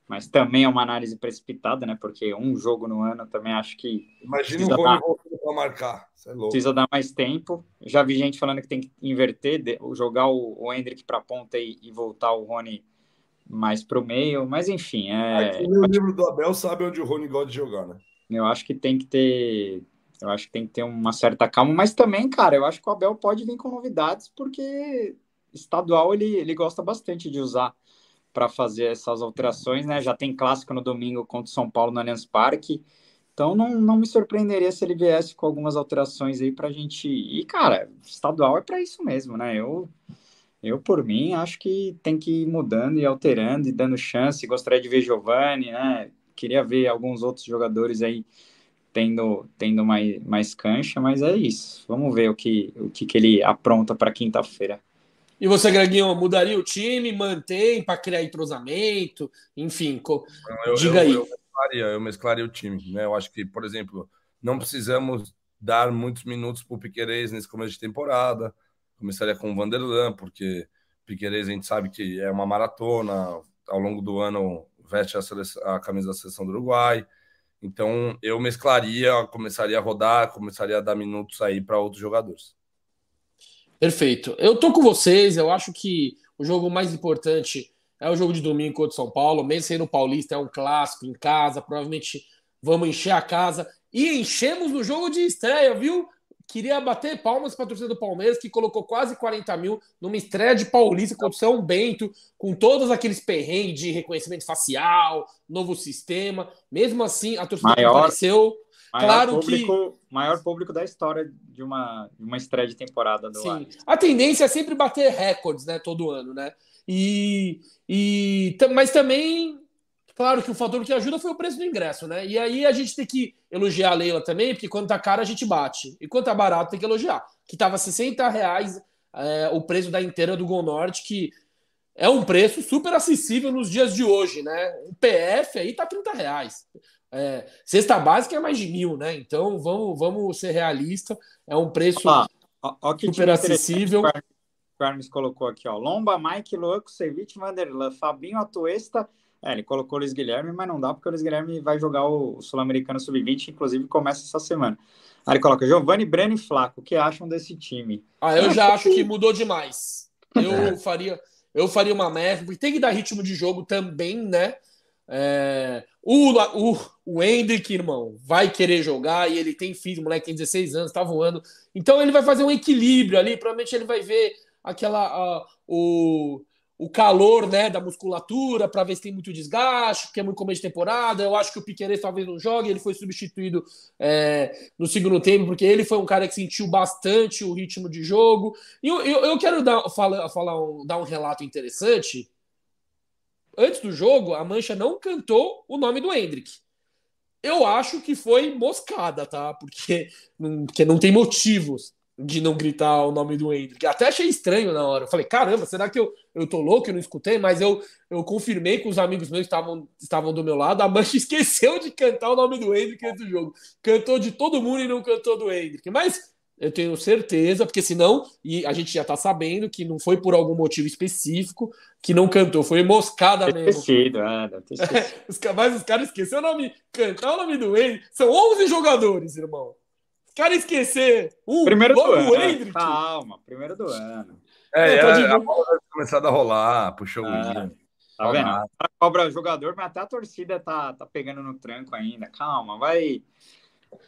mas também é uma análise precipitada, né? Porque um jogo no ano também acho que. Imagina o Rony voltando para marcar. É precisa dar mais tempo. Já vi gente falando que tem que inverter, jogar o, o Hendrick para ponta e, e voltar o Rony mais para o meio, mas enfim. É... Aqui no livro do Abel sabe onde o Rony gosta de jogar, né? Eu acho que tem que ter. Eu acho que tem que ter uma certa calma, mas também, cara, eu acho que o Abel pode vir com novidades, porque estadual ele, ele gosta bastante de usar para fazer essas alterações, né? Já tem clássico no domingo contra o São Paulo no Allianz Parque. Então não, não me surpreenderia se ele viesse com algumas alterações aí para a gente. E, cara, estadual é para isso mesmo, né? Eu eu, por mim, acho que tem que ir mudando e alterando e dando chance. Gostaria de ver Giovani, né? Queria ver alguns outros jogadores aí tendo, tendo mais, mais cancha, mas é isso. Vamos ver o que, o que, que ele apronta para quinta-feira. E você, Greginho, mudaria o time, mantém para criar entrosamento, enfim, eu, diga eu, aí. Eu mesclaria, eu mesclaria o time, né? Eu acho que, por exemplo, não precisamos dar muitos minutos para o Piquerez nesse começo de temporada começaria com o Vanderlan, porque Piqueires a gente sabe que é uma maratona, ao longo do ano veste a, seleção, a camisa da seleção do Uruguai. Então eu mesclaria, começaria a rodar, começaria a dar minutos aí para outros jogadores. Perfeito. Eu tô com vocês, eu acho que o jogo mais importante é o jogo de domingo contra o São Paulo, mesmo sendo paulista, é um clássico em casa, provavelmente vamos encher a casa. E enchemos no jogo de estreia, viu? Queria bater palmas para a torcida do Palmeiras, que colocou quase 40 mil numa estreia de Paulista contra o São Bento, com todos aqueles perrengues de reconhecimento facial, novo sistema. Mesmo assim, a torcida maior, compareceu. Maior claro público, que. Maior público da história de uma, de uma estreia de temporada do Sim. A tendência é sempre bater recordes, né? Todo ano, né? E, e, mas também Claro que o fator que ajuda foi o preço do ingresso, né? E aí a gente tem que elogiar a Leila também, porque quando tá caro a gente bate. E quando tá barato tem que elogiar. Que tava 60 reais é, o preço da inteira do Gol Norte, que é um preço super acessível nos dias de hoje, né? O PF aí tá 30 reais. É, cesta básica é mais de mil, né? Então vamos, vamos ser realistas. É um preço ah, ó, ó super acessível. O Carlos colocou aqui, ó. Lomba, Mike, Luan, Kusevich, Vanderlan, Fabinho, Atuesta é, ele colocou o Luiz Guilherme, mas não dá porque o Luiz Guilherme vai jogar o Sul-Americano Sub-20, inclusive começa essa semana. Aí ele coloca Giovanni, Breno e Flaco. O que acham desse time? Ah, eu já acho que mudou demais. Eu é. faria, eu faria uma mescla, porque tem que dar ritmo de jogo também, né? É, o, o, o Hendrick, irmão, vai querer jogar e ele tem filho, o moleque tem 16 anos, tá voando. Então ele vai fazer um equilíbrio ali. Provavelmente ele vai ver aquela. Uh, o o calor né, da musculatura para ver se tem muito desgaste, porque é muito começo de temporada. Eu acho que o Piqueires talvez não jogue, ele foi substituído é, no segundo tempo, porque ele foi um cara que sentiu bastante o ritmo de jogo. E eu, eu, eu quero dar, falar, falar um, dar um relato interessante. Antes do jogo, a Mancha não cantou o nome do Hendrick. Eu acho que foi moscada, tá? Porque, porque não tem motivos de não gritar o nome do Hendrick. Até achei estranho na hora. Eu falei, caramba, será que eu, eu tô louco? Eu não escutei, mas eu, eu confirmei com os amigos meus que estavam, estavam do meu lado. A Mancha esqueceu de cantar o nome do Hendrick antes do jogo. Cantou de todo mundo e não cantou do Hendrick. Mas eu tenho certeza, porque senão, e a gente já tá sabendo que não foi por algum motivo específico que não cantou, foi moscada mesmo. Esquecido, é, mas os caras esqueceram o nome, cantar o nome do Hendrick. São 11 jogadores, irmão cara esquecer um primeiro do ano. Hendrick. Calma, primeiro do ano. É, é, é a bola vai começar a rolar, puxou o é, Tá vendo? A cobra jogador, mas até a torcida tá, tá pegando no tranco ainda. Calma, vai.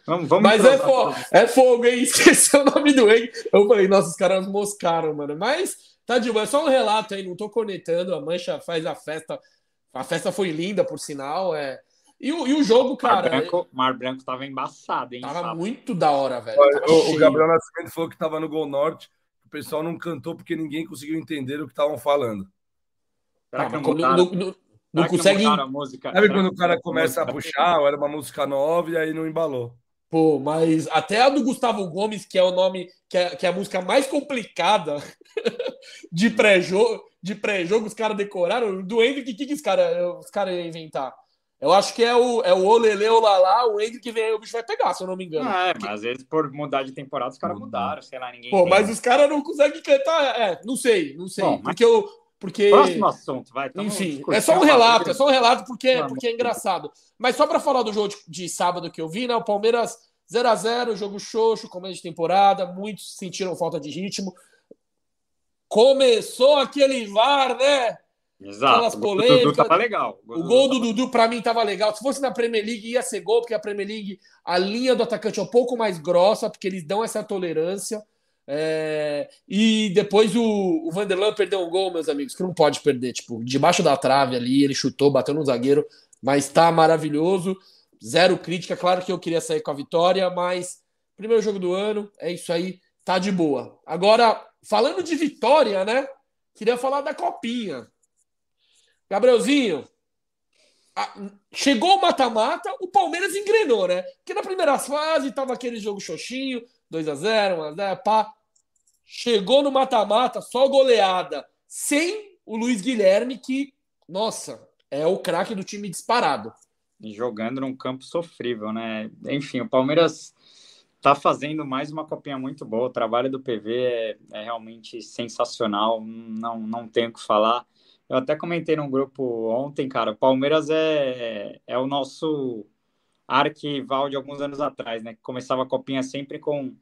Vamos, vamos Mas é fogo, é fogo, hein? Esqueceu o nome do Hendrick. Eu falei, nossa, os caras moscaram, mano. Mas tá de boa, é só um relato aí, não tô conectando. A Mancha faz a festa. A festa foi linda, por sinal. É, e o, e o jogo, cara. Mar Branco, Mar Branco tava embaçado, hein? Tava sabe? muito da hora, velho. O, o, Gabriel Nascimento falou que tava no Gol Norte. O pessoal não cantou porque ninguém conseguiu entender o que estavam falando. Será que não, não, não, não consegue. Sabe quando o cara começa a puxar, era uma música nova e aí não embalou. Pô, mas até a do Gustavo Gomes, que é o nome, que é, que é a música mais complicada de pré-jogo, de pré-jogo, os caras decoraram. Do Henrique, o que, que os caras os cara iam inventar? Eu acho que é o, é o Olele, o Lalá, o Hendrick que vem aí, o bicho vai pegar, se eu não me engano. Ah, é, mas às vezes por mudar de temporada os caras mudaram, sei lá, ninguém. Pô, tem. mas os caras não conseguem cantar. É, não sei, não sei. Bom, porque eu. Porque... Próximo assunto, vai. Enfim, é só um relato, é só um relato porque, porque é engraçado. Mas só para falar do jogo de, de, sábado que eu vi, né? O Palmeiras 0 a 0 jogo xoxo, começo de temporada, muitos sentiram falta de ritmo. Começou aquele VAR, né? Exato. Aquelas polêmicas. O Dudu tava legal. O, o gol do Dudu, para mim, tava legal. Se fosse na Premier League, ia ser gol, porque a Premier League, a linha do atacante é um pouco mais grossa, porque eles dão essa tolerância. É... E depois o, o Vanderlan perdeu um gol, meus amigos, que não pode perder. Tipo, debaixo da trave ali, ele chutou, bateu no zagueiro, mas tá maravilhoso. Zero crítica. Claro que eu queria sair com a vitória, mas primeiro jogo do ano, é isso aí, tá de boa. Agora, falando de vitória, né? Queria falar da copinha. Gabrielzinho, chegou o mata-mata, o Palmeiras engrenou, né? Porque na primeira fase tava aquele jogo xoxinho, 2 a 0 1 a 0 pá. Chegou no mata-mata, só goleada, sem o Luiz Guilherme, que, nossa, é o craque do time disparado. Jogando num campo sofrível, né? Enfim, o Palmeiras tá fazendo mais uma copinha muito boa. O trabalho do PV é, é realmente sensacional, não, não tenho o que falar eu até comentei no grupo ontem, cara, o Palmeiras é, é o nosso arquival de alguns anos atrás, né? Começava a copinha sempre com.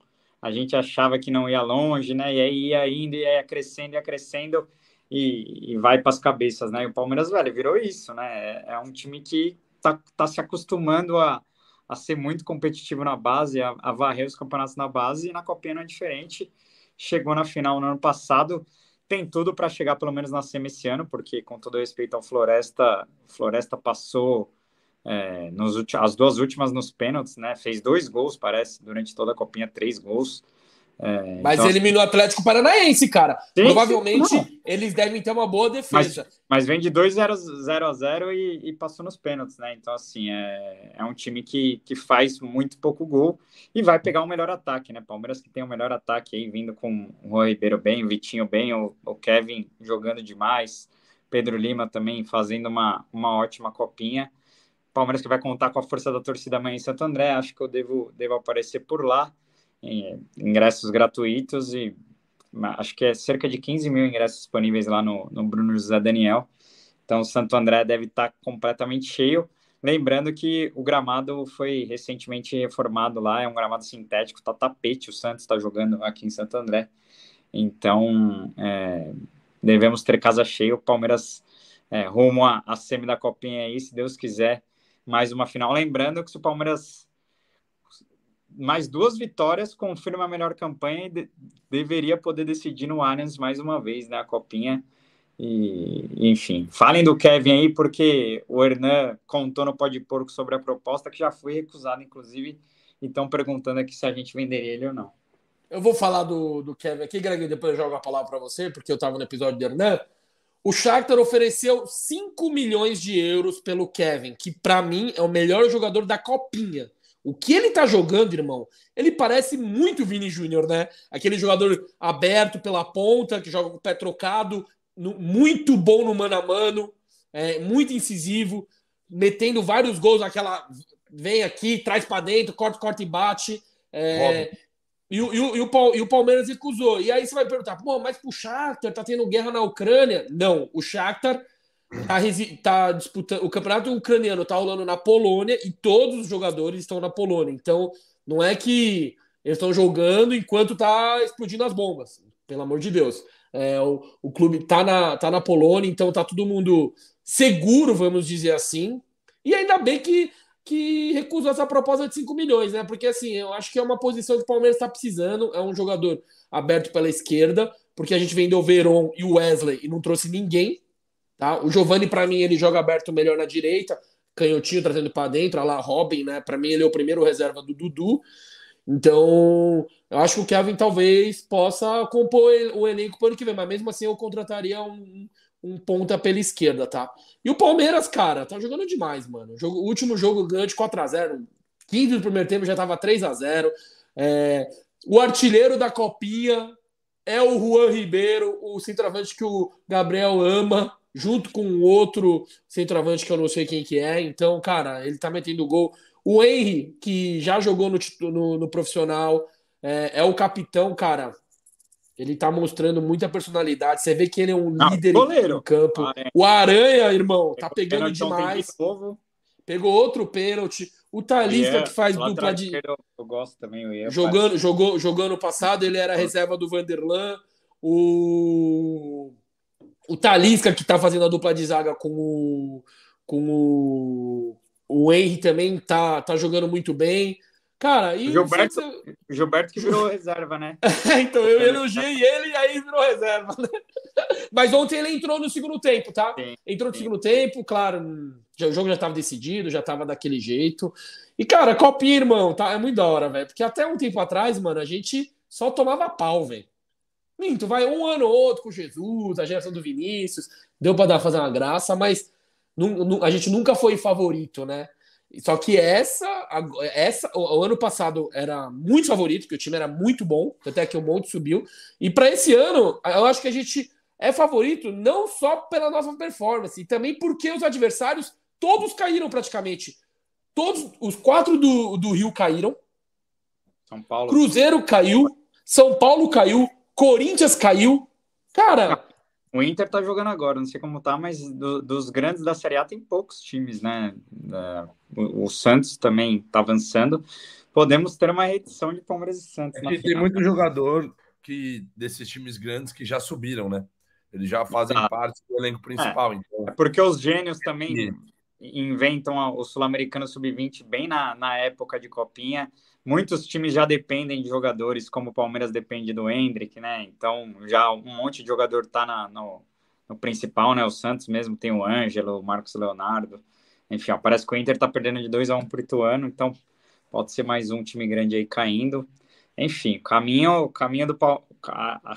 A gente achava que não ia longe, né? E aí ia indo, ia crescendo, ia crescendo e, e vai para as cabeças, né? E o Palmeiras, velho, virou isso, né? É, é um time que tá, tá se acostumando a, a ser muito competitivo na base, a, a varrer os campeonatos na base e na copinha não é diferente. Chegou na final no ano passado tem tudo para chegar pelo menos na semi esse ano, porque com todo respeito ao Floresta, Floresta passou é, nos as duas últimas nos pênaltis, né? Fez dois gols, parece, durante toda a copinha, três gols. É, mas então, eliminou o Atlético Paranaense, cara. Sim, Provavelmente sim, eles devem ter uma boa defesa. Mas, mas vem de 2-0 a 0 e, e, passou nos pênaltis, né? Então, assim, é, é um time que, que faz muito pouco gol e vai pegar o melhor ataque, né? Palmeiras que tem o melhor ataque aí, vindo com o Juan Ribeiro bem, o Vitinho bem, o, o Kevin jogando demais, Pedro Lima também fazendo uma, uma ótima copinha. Palmeiras que vai contar com a força da torcida amanhã em Santo André, acho que eu devo, devo aparecer por lá ingressos gratuitos e acho que é cerca de 15 mil ingressos disponíveis lá no, no Bruno José Daniel. Então, o Santo André deve estar completamente cheio. Lembrando que o gramado foi recentemente reformado lá, é um gramado sintético, tá tapete, o Santos está jogando aqui em Santo André. Então, é, devemos ter casa cheia. O Palmeiras é, rumo a, a semi da Copinha aí, se Deus quiser, mais uma final. Lembrando que se o Palmeiras mais duas vitórias confirma a melhor campanha e de, deveria poder decidir no Allianz mais uma vez, né? A copinha. E, enfim, falem do Kevin aí, porque o Hernan contou no Pode Porco sobre a proposta que já foi recusada, inclusive, e estão perguntando aqui se a gente venderia ele ou não. Eu vou falar do, do Kevin aqui, Greg, depois eu jogo a palavra para você, porque eu estava no episódio do Hernan. O Shakhtar ofereceu 5 milhões de euros pelo Kevin, que para mim é o melhor jogador da copinha. O que ele tá jogando, irmão, ele parece muito Vini Júnior, né? Aquele jogador aberto pela ponta, que joga com o pé trocado, no, muito bom no mano a mano, é, muito incisivo, metendo vários gols naquela. Vem aqui, traz para dentro, corta, corta e bate. É, e, e, e, o, e o Palmeiras recusou. E aí você vai perguntar, pô, mas pro Shakhtar tá tendo guerra na Ucrânia? Não, o Shakhtar tá, tá disputando. O campeonato ucraniano tá rolando na Polônia e todos os jogadores estão na Polônia. Então, não é que eles estão jogando enquanto tá explodindo as bombas. Pelo amor de Deus. É, o, o clube tá na, tá na Polônia, então tá todo mundo seguro, vamos dizer assim. E ainda bem que, que recusou essa proposta de 5 milhões, né? Porque assim, eu acho que é uma posição que o Palmeiras está precisando. É um jogador aberto pela esquerda, porque a gente vendeu o Veron e o Wesley e não trouxe ninguém. Tá? O Giovani, para mim, ele joga aberto melhor na direita, canhotinho trazendo para dentro, a lá Robin, né? Para mim, ele é o primeiro reserva do Dudu. Então, eu acho que o Kevin talvez possa compor o elenco para o ano que vem, mas mesmo assim eu contrataria um, um ponta pela esquerda, tá? E o Palmeiras, cara, tá jogando demais, mano. O, jogo, último jogo ganhou de 4x0. 15 do primeiro tempo já tava 3 a 0 é, O artilheiro da Copinha é o Juan Ribeiro, o centroavante que o Gabriel ama junto com outro centroavante que eu não sei quem que é. Então, cara, ele tá metendo gol. O Henry, que já jogou no, no, no profissional, é, é, o capitão, cara. Ele tá mostrando muita personalidade. Você vê que ele é um não, líder no campo. Aranha. O Aranha, irmão, tá pegando demais. Pegou outro pênalti. O Talisca, que faz dupla de. Eu gosto também, o jogando, jogou, jogando passado, ele era reserva do Vanderlan. O, o Talisca, que tá fazendo a dupla de zaga com o, com o, o Henry também, tá, tá jogando muito bem. Cara, e o Gilberto, o Gilberto que virou reserva, né? então eu elogiei ele e aí virou reserva. Né? Mas ontem ele entrou no segundo tempo, tá? Sim, entrou no sim. segundo tempo, claro. O jogo já estava decidido, já estava daquele jeito. E, cara, copinha, irmão, tá? É muito da hora, velho. Porque até um tempo atrás, mano, a gente só tomava pau, velho. Minto, vai um ano ou outro com Jesus, a geração do Vinícius, deu para dar fazer uma graça, mas a gente nunca foi favorito, né? Só que essa, essa o, ano passado era muito favorito, que o time era muito bom, até que o monte subiu. E para esse ano, eu acho que a gente é favorito não só pela nossa performance, e também porque os adversários todos caíram praticamente. Todos os quatro do, do Rio caíram. São Paulo. Cruzeiro caiu, São Paulo caiu, Corinthians caiu. Cara, o Inter tá jogando agora, não sei como tá, mas do, dos grandes da Série A tem poucos times, né? o, o, Santos também tá avançando. Podemos ter uma reedição de Palmeiras e Santos. É tem muito jogador que desses times grandes que já subiram, né? Eles já fazem parte do elenco principal. É, então... é porque os gênios também inventam o Sul-Americano Sub-20 bem na, na época de Copinha muitos times já dependem de jogadores, como o Palmeiras depende do Hendrick, né? Então já um monte de jogador tá na, no, no, principal, né? O Santos mesmo tem o Ângelo, o Marcos Leonardo. Enfim, ó, parece que o Inter tá perdendo de 2 a 1 um pro Ituano, então pode ser mais um time grande aí caindo. Enfim, caminho, caminho do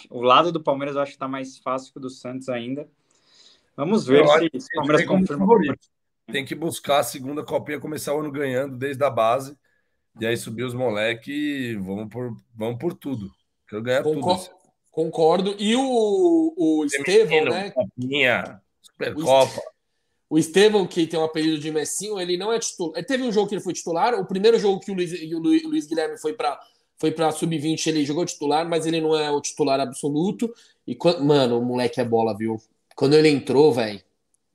o lado do Palmeiras eu acho que tá mais fácil que o do Santos ainda. Vamos ver eu se, o Palmeiras confirma. Tem que buscar a segunda copinha, começar o ano ganhando desde a base e aí subir os moleques e vamos por, vamos por tudo. Quero ganhar Concor tudo. Concordo. E o, o Estevão, né? Copinha, Supercopa. O Estevão, que tem um apelido de Messinho, ele não é titular. Ele teve um jogo que ele foi titular. O primeiro jogo que o Luiz, o Luiz Guilherme foi para foi para sub-20, ele jogou titular, mas ele não é o titular absoluto. E quando, mano, o moleque é bola, viu? Quando ele entrou, velho,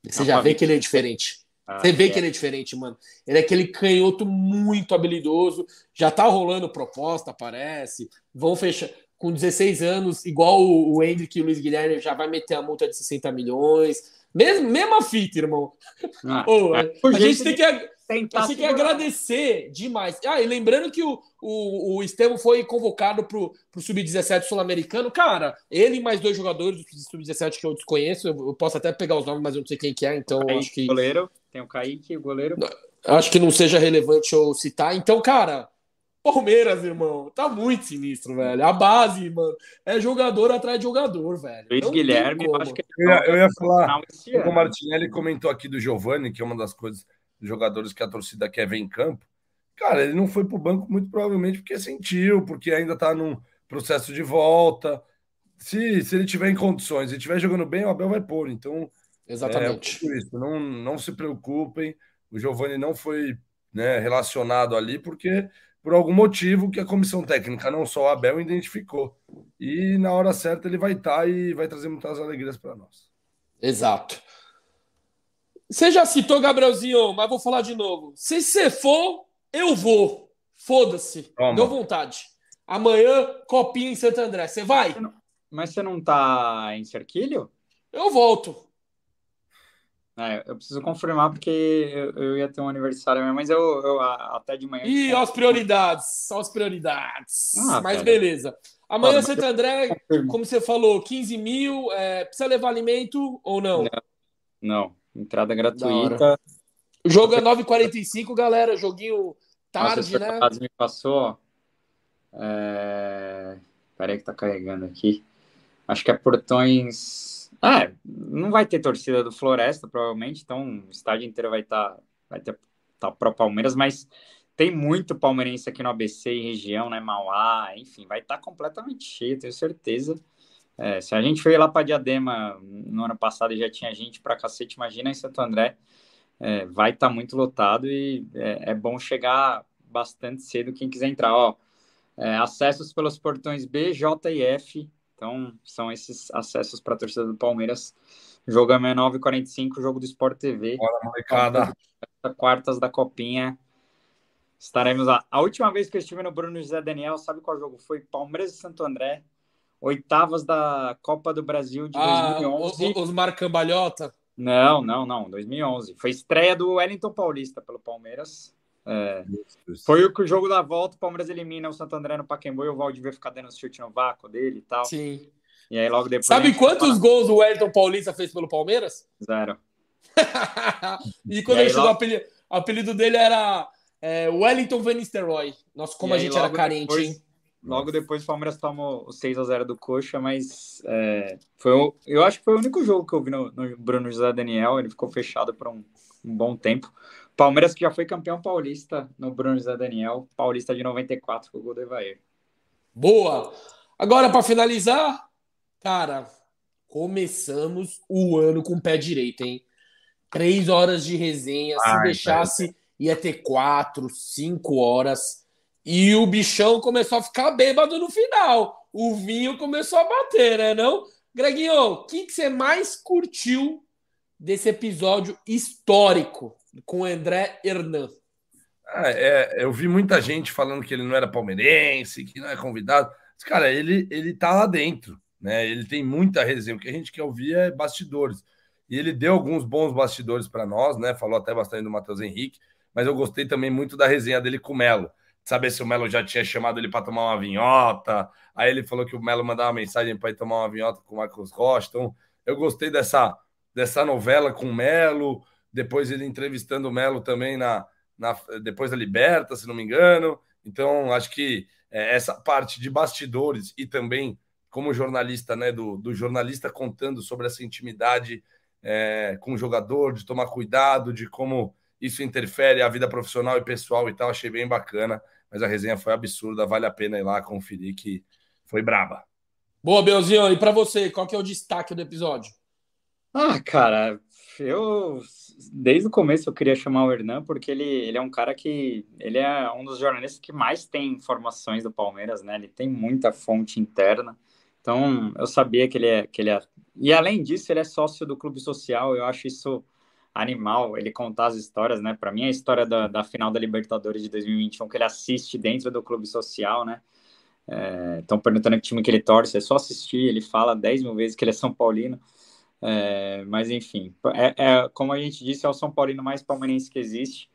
você já vê que ele é diferente. Ah, Você vê é. que ele é diferente, mano. Ele é aquele canhoto muito habilidoso. Já tá rolando proposta, parece. Vão fechar com 16 anos, igual o, o Hendrick e o Luiz Guilherme já vai meter a multa de 60 milhões. Mesmo, mesma fita, irmão. Ah, oh, é. A gente tem que, a gente que agradecer demais. Ah, e lembrando que o, o, o Estevam foi convocado para o Sub-17 sul-americano. Cara, ele e mais dois jogadores do Sub-17 que eu desconheço, eu, eu, posso até pegar os nomes, mas eu não sei quem que é, então acho que. Goleiro, tem o Kaique, o goleiro. Acho que não seja relevante eu citar. Então, cara, Palmeiras, irmão, tá muito sinistro, velho. A base, mano, é jogador atrás de jogador, velho. Luiz Guilherme, acho que eu ia, eu ia falar. O Martinelli comentou aqui do Giovani, que é uma das coisas dos jogadores que a torcida quer ver em campo. Cara, ele não foi pro banco muito provavelmente porque sentiu, porque ainda tá num processo de volta. Se, se ele tiver em condições e estiver jogando bem, o Abel vai pôr. Então, Exatamente. É, isso. Não, não se preocupem. O Giovani não foi né, relacionado ali porque por algum motivo que a comissão técnica, não só o Abel, identificou. E na hora certa ele vai estar tá e vai trazer muitas alegrias para nós. Exato. Você já citou, Gabrielzinho, mas vou falar de novo. Se você for, eu vou. Foda-se. Deu vontade. Amanhã, copinha em Santo André. Você vai? Mas você não tá em Cerquilho? Eu volto. É, eu preciso confirmar porque eu, eu, ia ter um aniversário mesmo, mas eu, eu até de manhã. Ih, as prioridades, só as prioridades. Ah, mas cara. beleza. Amanhã, ah, Santo André, como você falou, 15 mil. É, precisa levar alimento ou não? Não, não. entrada gratuita. O jogo é 9h45, galera. Joguinho tarde, Nossa, né? me passou. É... Peraí que tá carregando aqui. Acho que é portões é, não vai ter torcida do Floresta, provavelmente, então o estádio inteiro vai estar tá, vai tá pro Palmeiras, mas tem muito palmeirense aqui no ABC e região, né? Mauá, enfim, vai estar tá completamente cheio, tenho certeza. É, se a gente foi lá para Diadema no ano passado e já tinha gente para cacete, imagina em Santo André, é, vai estar tá muito lotado e é, é, bom chegar bastante cedo quem quiser entrar. Ó, é, acessos pelos portões B, J e F, então são esses acessos para a torcida do Palmeiras. Jogo é 9h45, jogo do Sport TV. Bora, molecada. Quartas da Copinha. Estaremos lá. A última vez que eu estive no Bruno José Daniel, sabe qual jogo foi? Palmeiras e Santo André oitavas da Copa do Brasil de ah, 2011. Os Marcambalhota? Não, não, não, 2011. Foi estreia do Wellington Paulista pelo Palmeiras. É, foi o que o jogo da volta, o Palmeiras elimina o Santo André no Pacaembu e o Valdivia ficar dando chute no vácuo dele e tal. Sim. E aí logo depois. Sabe quantos fala... gols o Wellington Paulista fez pelo Palmeiras? Zero. e quando e ele chegou, logo... o, apelido, o apelido dele era é, Wellington Van Nistelrooy. Nossa, como e a gente era carente, depois... hein? Logo depois o Palmeiras tomou o 6 a 0 do Coxa, mas é, foi o, eu acho que foi o único jogo que eu vi no, no Bruno José Daniel. Ele ficou fechado por um, um, bom tempo. Palmeiras que já foi campeão paulista no Bruno José Daniel, paulista de 94 com o gol do Evair. Boa! Agora, para finalizar, cara, começamos o ano com o pé direito, hein? Três horas de resenha. Ai, se deixasse, ia ter quatro, cinco horas e o bichão começou a ficar bêbado no final. O vinho começou a bater, né? Não? Greginho, o que, que você mais curtiu desse episódio histórico com André Hernan? Ah, é, eu vi muita gente falando que ele não era palmeirense, que não é convidado. Mas, cara, ele, ele tá lá dentro, né? Ele tem muita resenha. O que a gente quer ouvir é bastidores. E ele deu alguns bons bastidores para nós, né? Falou até bastante do Matheus Henrique, mas eu gostei também muito da resenha dele com o Melo saber se o Melo já tinha chamado ele para tomar uma vinhota. Aí ele falou que o Melo mandava uma mensagem para ir tomar uma vinhota com o Marcos Rocha. Então, eu gostei dessa, dessa novela com o Melo. Depois ele entrevistando o Melo também na, na depois da Liberta, se não me engano. Então, acho que é, essa parte de bastidores e também como jornalista, né, do, do jornalista contando sobre essa intimidade é, com o jogador, de tomar cuidado, de como isso interfere a vida profissional e pessoal e tal, achei bem bacana mas a resenha foi absurda, vale a pena ir lá conferir que foi braba. Boa, Belzinho, e para você, qual que é o destaque do episódio? Ah, cara, eu desde o começo eu queria chamar o Hernan porque ele, ele é um cara que ele é um dos jornalistas que mais tem informações do Palmeiras, né? Ele tem muita fonte interna. Então, eu sabia que ele é que ele é e além disso, ele é sócio do clube social. Eu acho isso animal ele contar as histórias, né? Para mim, a história da, da, final da Libertadores de 2021 que ele assiste dentro do clube social, né? Estão é, perguntando que time que ele torce, é só assistir. Ele fala 10 mil vezes que ele é São Paulino. É, mas enfim, é, é, como a gente disse, é o São Paulino mais palmeirense que existe.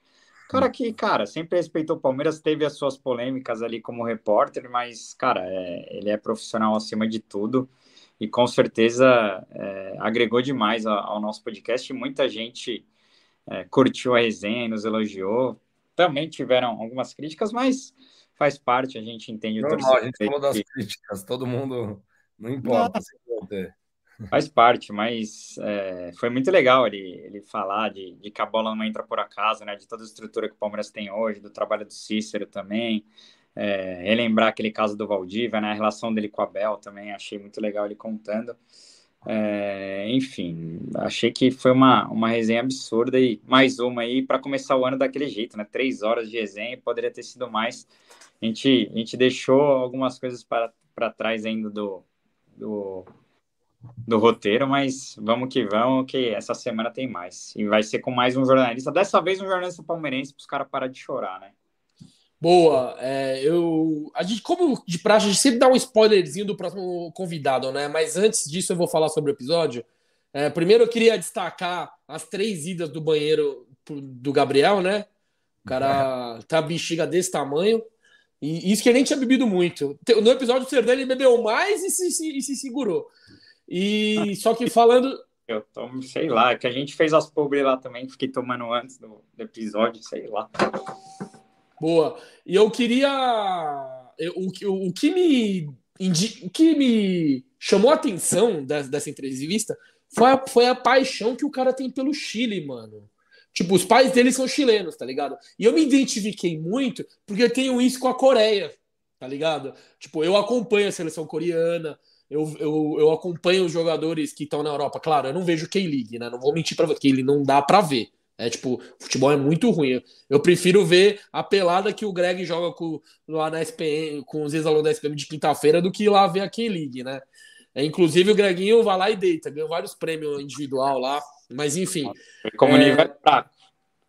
Cara que, cara, sempre respeitou o Palmeiras, teve as suas polêmicas ali como repórter, mas, cara, é, ele é profissional acima de tudo e com certeza é, agregou demais ao, ao, nosso podcast. Muita gente é, curtiu a resenha, nos elogiou. Também tiveram algumas críticas, mas faz parte, a gente entende Normal, o Normal, a gente falou das críticas, todo mundo, não importa. Faz parte, mas é, foi muito legal ele, ele falar de, de que a bola não entra por acaso, né? De toda a estrutura que o Palmeiras tem hoje, do trabalho do Cícero também, é, relembrar aquele caso do Valdívia, né, a relação dele com a Bel também, achei muito legal ele contando. É, enfim, achei que foi uma, uma resenha absurda e mais uma aí para começar o ano daquele jeito, né? Três horas de resenha, poderia ter sido mais. A gente, a gente deixou algumas coisas para, trás ainda do, do, do roteiro, mas vamos que vamos, que essa semana tem mais. E vai ser com mais um jornalista, dessa vez um jornalista palmeirense, para os caras parar de chorar, né? Boa. É, eu, a gente, como de praxe, a gente sempre dá um spoilerzinho do próximo convidado, né? Mas antes disso, eu vou falar sobre o episódio. É, primeiro, eu queria destacar as três idas do banheiro do Gabriel, né? O cara é. tá bexiga desse tamanho. E isso que ele nem tinha bebido muito. No episódio do Serdão, ele bebeu mais e se, se, e se segurou. E só que falando. Eu tomo, sei lá, que a gente fez as pobres lá também, fiquei tomando antes do, do episódio, sei lá. Boa. E eu queria. o, o, que me, o que me chamou a atenção dessa, dessa entrevista foi a, foi a paixão que o cara tem pelo Chile, mano. Tipo, os pais dele são chilenos, tá ligado? E eu me identifiquei muito porque eu tenho isso com a Coreia, tá ligado? Tipo, eu acompanho a seleção coreana, eu, eu, eu acompanho os jogadores que estão na Europa. Claro, eu não vejo K-League, né? Não vou mentir para você, que ele não dá para ver. É tipo, futebol é muito ruim. Eu prefiro ver a pelada que o Greg joga com, lá na SPM, com os ex-alunos da SPM de quinta-feira do que ir lá ver a K-League, né? É, inclusive o Greginho vai lá e deita, ganhou vários prêmios individual lá, mas enfim. Como é... nível é fraco.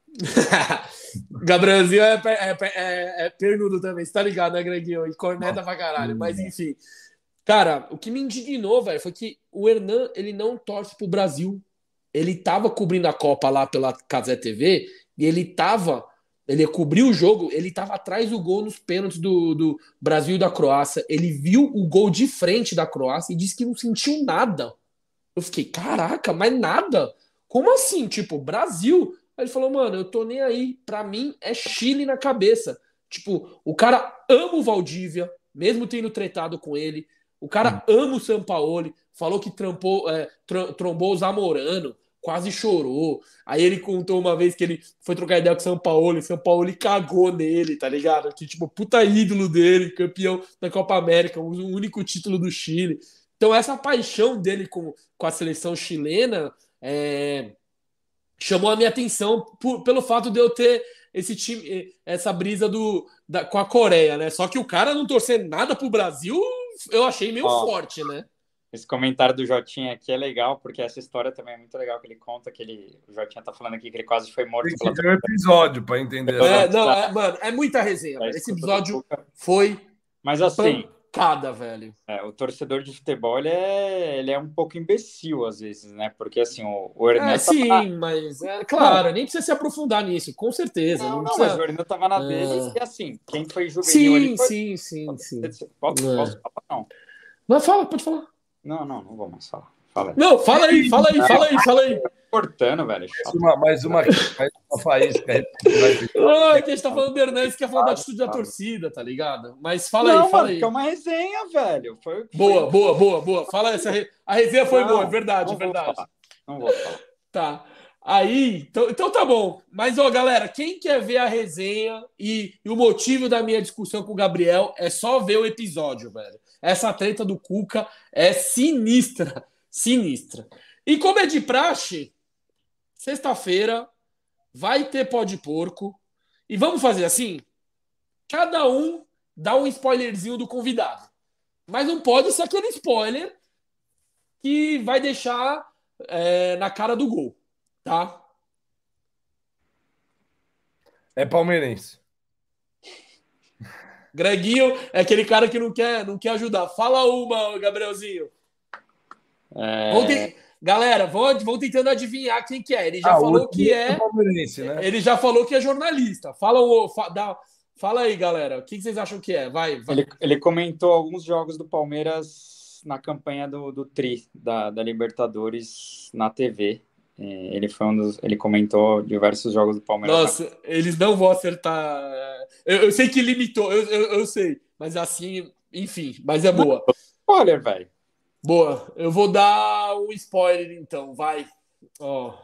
Gabrielzinho é, é, é, é, pernudo também, você tá ligado, né, Greginho? E corneta pra caralho, mas enfim. Cara, o que me indignou, velho, foi que o Hernan, ele não torce pro Brasil. Ele tava cobrindo a Copa lá pela Casé TV e ele tava, ele cobriu o jogo, ele tava atrás do gol nos pênaltis do, do Brasil e da Croácia. Ele viu o gol de frente da Croácia e disse que não sentiu nada. Eu fiquei, caraca, mas nada? Como assim? Tipo, Brasil. Aí ele falou, mano, eu tô nem aí. Pra mim é Chile na cabeça. Tipo, o cara ama o Valdívia, mesmo tendo tretado com ele. O cara hum. ama o Sampaoli, falou que trampou, é, tr trombou o Zamorano, quase chorou. Aí ele contou uma vez que ele foi trocar ideia com o Sampaoli, o Sampaoli cagou nele, tá ligado? Que, tipo, puta ídolo dele, campeão da Copa América, o único título do Chile. Então, essa paixão dele com, com a seleção chilena é, chamou a minha atenção por, pelo fato de eu ter esse time, essa brisa do, da, com a Coreia, né? Só que o cara não torcer nada pro Brasil, eu achei meio Ó, forte, né? Esse comentário do Jotinha aqui é legal, porque essa história também é muito legal, que ele conta que ele, o Jotinha tá falando aqui que ele quase foi morto. Tem que pela... um episódio para entender. É, não, é, mano, é muita resenha. É, Esse episódio foi Mas assim, pancada, velho. É, o torcedor de futebol ele é, ele é um pouco imbecil às vezes, né? Porque assim, o, o Hernan. É, sim, tava... mas é claro, nem precisa se aprofundar nisso, com certeza. Não, não, não precisa... mas o Hernan tava na é. dele e assim, quem foi juvenil. Sim, foi... sim, sim, sim. Posso, é. posso falar? Não. Não, fala, pode falar. Não, não, não vou mais falar. Fala. Não, fala aí, fala aí, fala aí, fala aí. Cortando, velho. Mais uma, mais uma, mais uma faísca. Ah, que a gente tá falando do Hernandes, que é falar da atitude da torcida, tá ligado? Mas fala não, aí, fala mano, aí. Que é uma resenha, velho. Foi, foi... Boa, boa, boa, boa. Fala essa. Re... A resenha foi não, boa, é verdade, é verdade. Falar. Não vou falar. Tá. Aí, então, então tá bom. Mas, ó, galera, quem quer ver a resenha e, e, o motivo da minha discussão com o Gabriel é só ver o episódio, velho. Essa treta do Cuca é sinistra. Sinistra. E como é de praxe, sexta-feira vai ter pó de porco. E vamos fazer assim: cada um dá um spoilerzinho do convidado. Mas não pode ser aquele spoiler que vai deixar é, na cara do gol tá? É palmeirense. Greguinho é aquele cara que não quer, não quer ajudar. Fala uma, Gabrielzinho. É... Te... Galera, vão, vão tentando adivinhar quem que é. Ele já ah, falou que é. Né? Ele já falou que é jornalista. Fala, o, fa, dá, fala aí, galera. O que vocês acham que é? Vai. vai. Ele, ele, comentou alguns jogos do Palmeiras na campanha do, do Tri, da, da Libertadores, na TV. É, ele foi um dos. Ele comentou diversos jogos do Palmeiras. Nossa, eles não vão acertar. Eu, eu sei que limitou, eu, eu, eu, sei. Mas assim, enfim, mas é boa. Spoiler, velho. Boa. Eu vou dar um spoiler então, vai. Ó.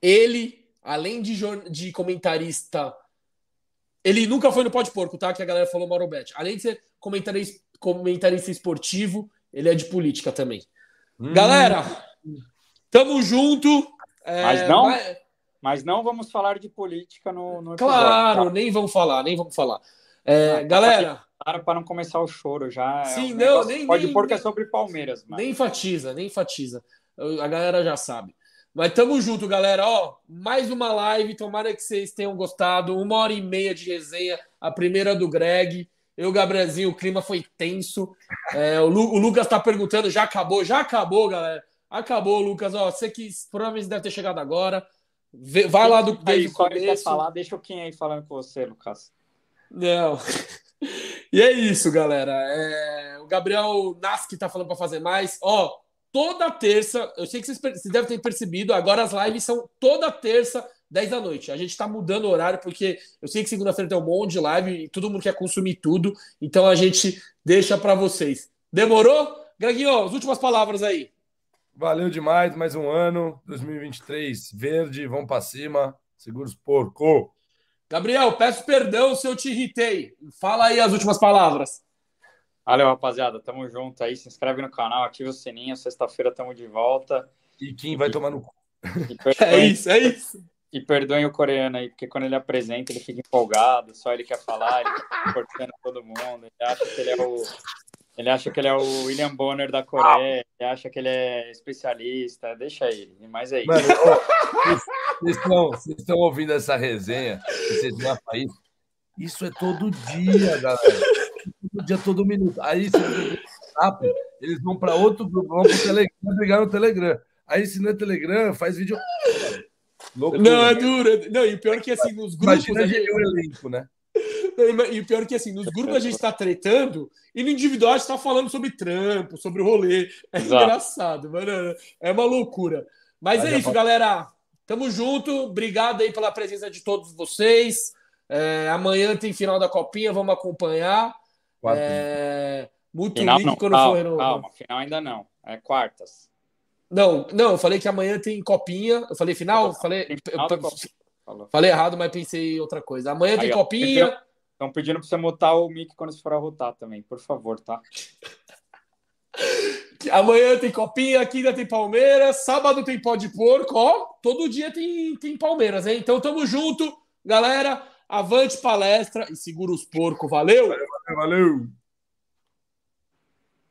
Ele, além de, de comentarista. Ele nunca foi no Pode Porco, tá? Que a galera falou Mauro Bet. Além de ser comentarista, comentarista esportivo, ele é de política também. Hum. Galera, Tamo junto. É, mas não, vai... mas não vamos falar de política no, no episódio, Claro, tá? nem vamos falar, nem vamos falar. É, ah, galera. Para não começar o choro já. Sim, é um não, negócio, nem. Pode nem, pôr que é sobre Palmeiras. Mas... Nem enfatiza, nem enfatiza. A galera já sabe. Mas tamo junto, galera. Ó, mais uma live. Tomara que vocês tenham gostado. Uma hora e meia de resenha. A primeira do Greg. Eu, Gabrielzinho, o clima foi tenso. É, o, Lu, o Lucas tá perguntando, já acabou? Já acabou, galera. Acabou, Lucas. Ó, você que provavelmente deve ter chegado agora. Vai lá do desde o começo. Falar, deixa o Kim aí falando com você, Lucas. Não. E é isso, galera. É... O Gabriel Nasky tá falando para fazer mais. Ó, toda terça, eu sei que vocês, vocês devem ter percebido, agora as lives são toda terça, 10 da noite. A gente tá mudando o horário porque eu sei que segunda-feira tem um monte de live e todo mundo quer consumir tudo, então a gente deixa para vocês. Demorou? Greginho, as últimas palavras aí. Valeu demais, mais um ano. 2023 verde, vamos para cima. Seguros porco. Gabriel, peço perdão se eu te irritei. Fala aí as últimas palavras. Valeu, rapaziada. Tamo junto aí. Se inscreve no canal, ativa o sininho. Sexta-feira tamo de volta. E quem vai tomar no cu? É isso, é isso. E perdoem o coreano aí, porque quando ele apresenta, ele fica empolgado, só ele quer falar, ele fica cortando todo mundo. Ele acha que ele é o. Ele acha que ele é o William Bonner da Coreia, ele acha que ele é especialista, deixa ele. Mas é isso. Mano, vocês, estão, vocês estão ouvindo essa resenha, vocês vão país. Isso é todo dia, galera. Todo dia, todo minuto. Aí, se WhatsApp, eles vão para outro grupo, vão para o Telegram, brigar no Telegram. Aí, se não é Telegram, faz vídeo. Loucura. Não, é dura. Não, e o pior é que assim, nos grupos. Imagina gente... o elenco, né? E o pior é que assim, nos grupos a gente está tretando e no individual a gente está falando sobre trampo, sobre o rolê. É Exato. engraçado, mano. É uma loucura. Mas, Mas é, é isso, galera. Tamo junto. Obrigado aí pela presença de todos vocês. É, amanhã tem final da Copinha, vamos acompanhar. É, muito final, quando calma, for. No... Calma, final ainda não. É quartas. Não, não, eu falei que amanhã tem copinha. Eu falei final? Falei, final falei errado, mas pensei outra coisa. Amanhã Aí, tem ó, copinha. Estão pedindo para você mutar o mic quando você for arrotar também, por favor, tá? Amanhã tem copinha, quinta tem Palmeiras, sábado tem pó de porco, ó. Todo dia tem, tem Palmeiras, hein? Então tamo junto, galera. Avante palestra e segura os porcos. Valeu! Valeu! valeu.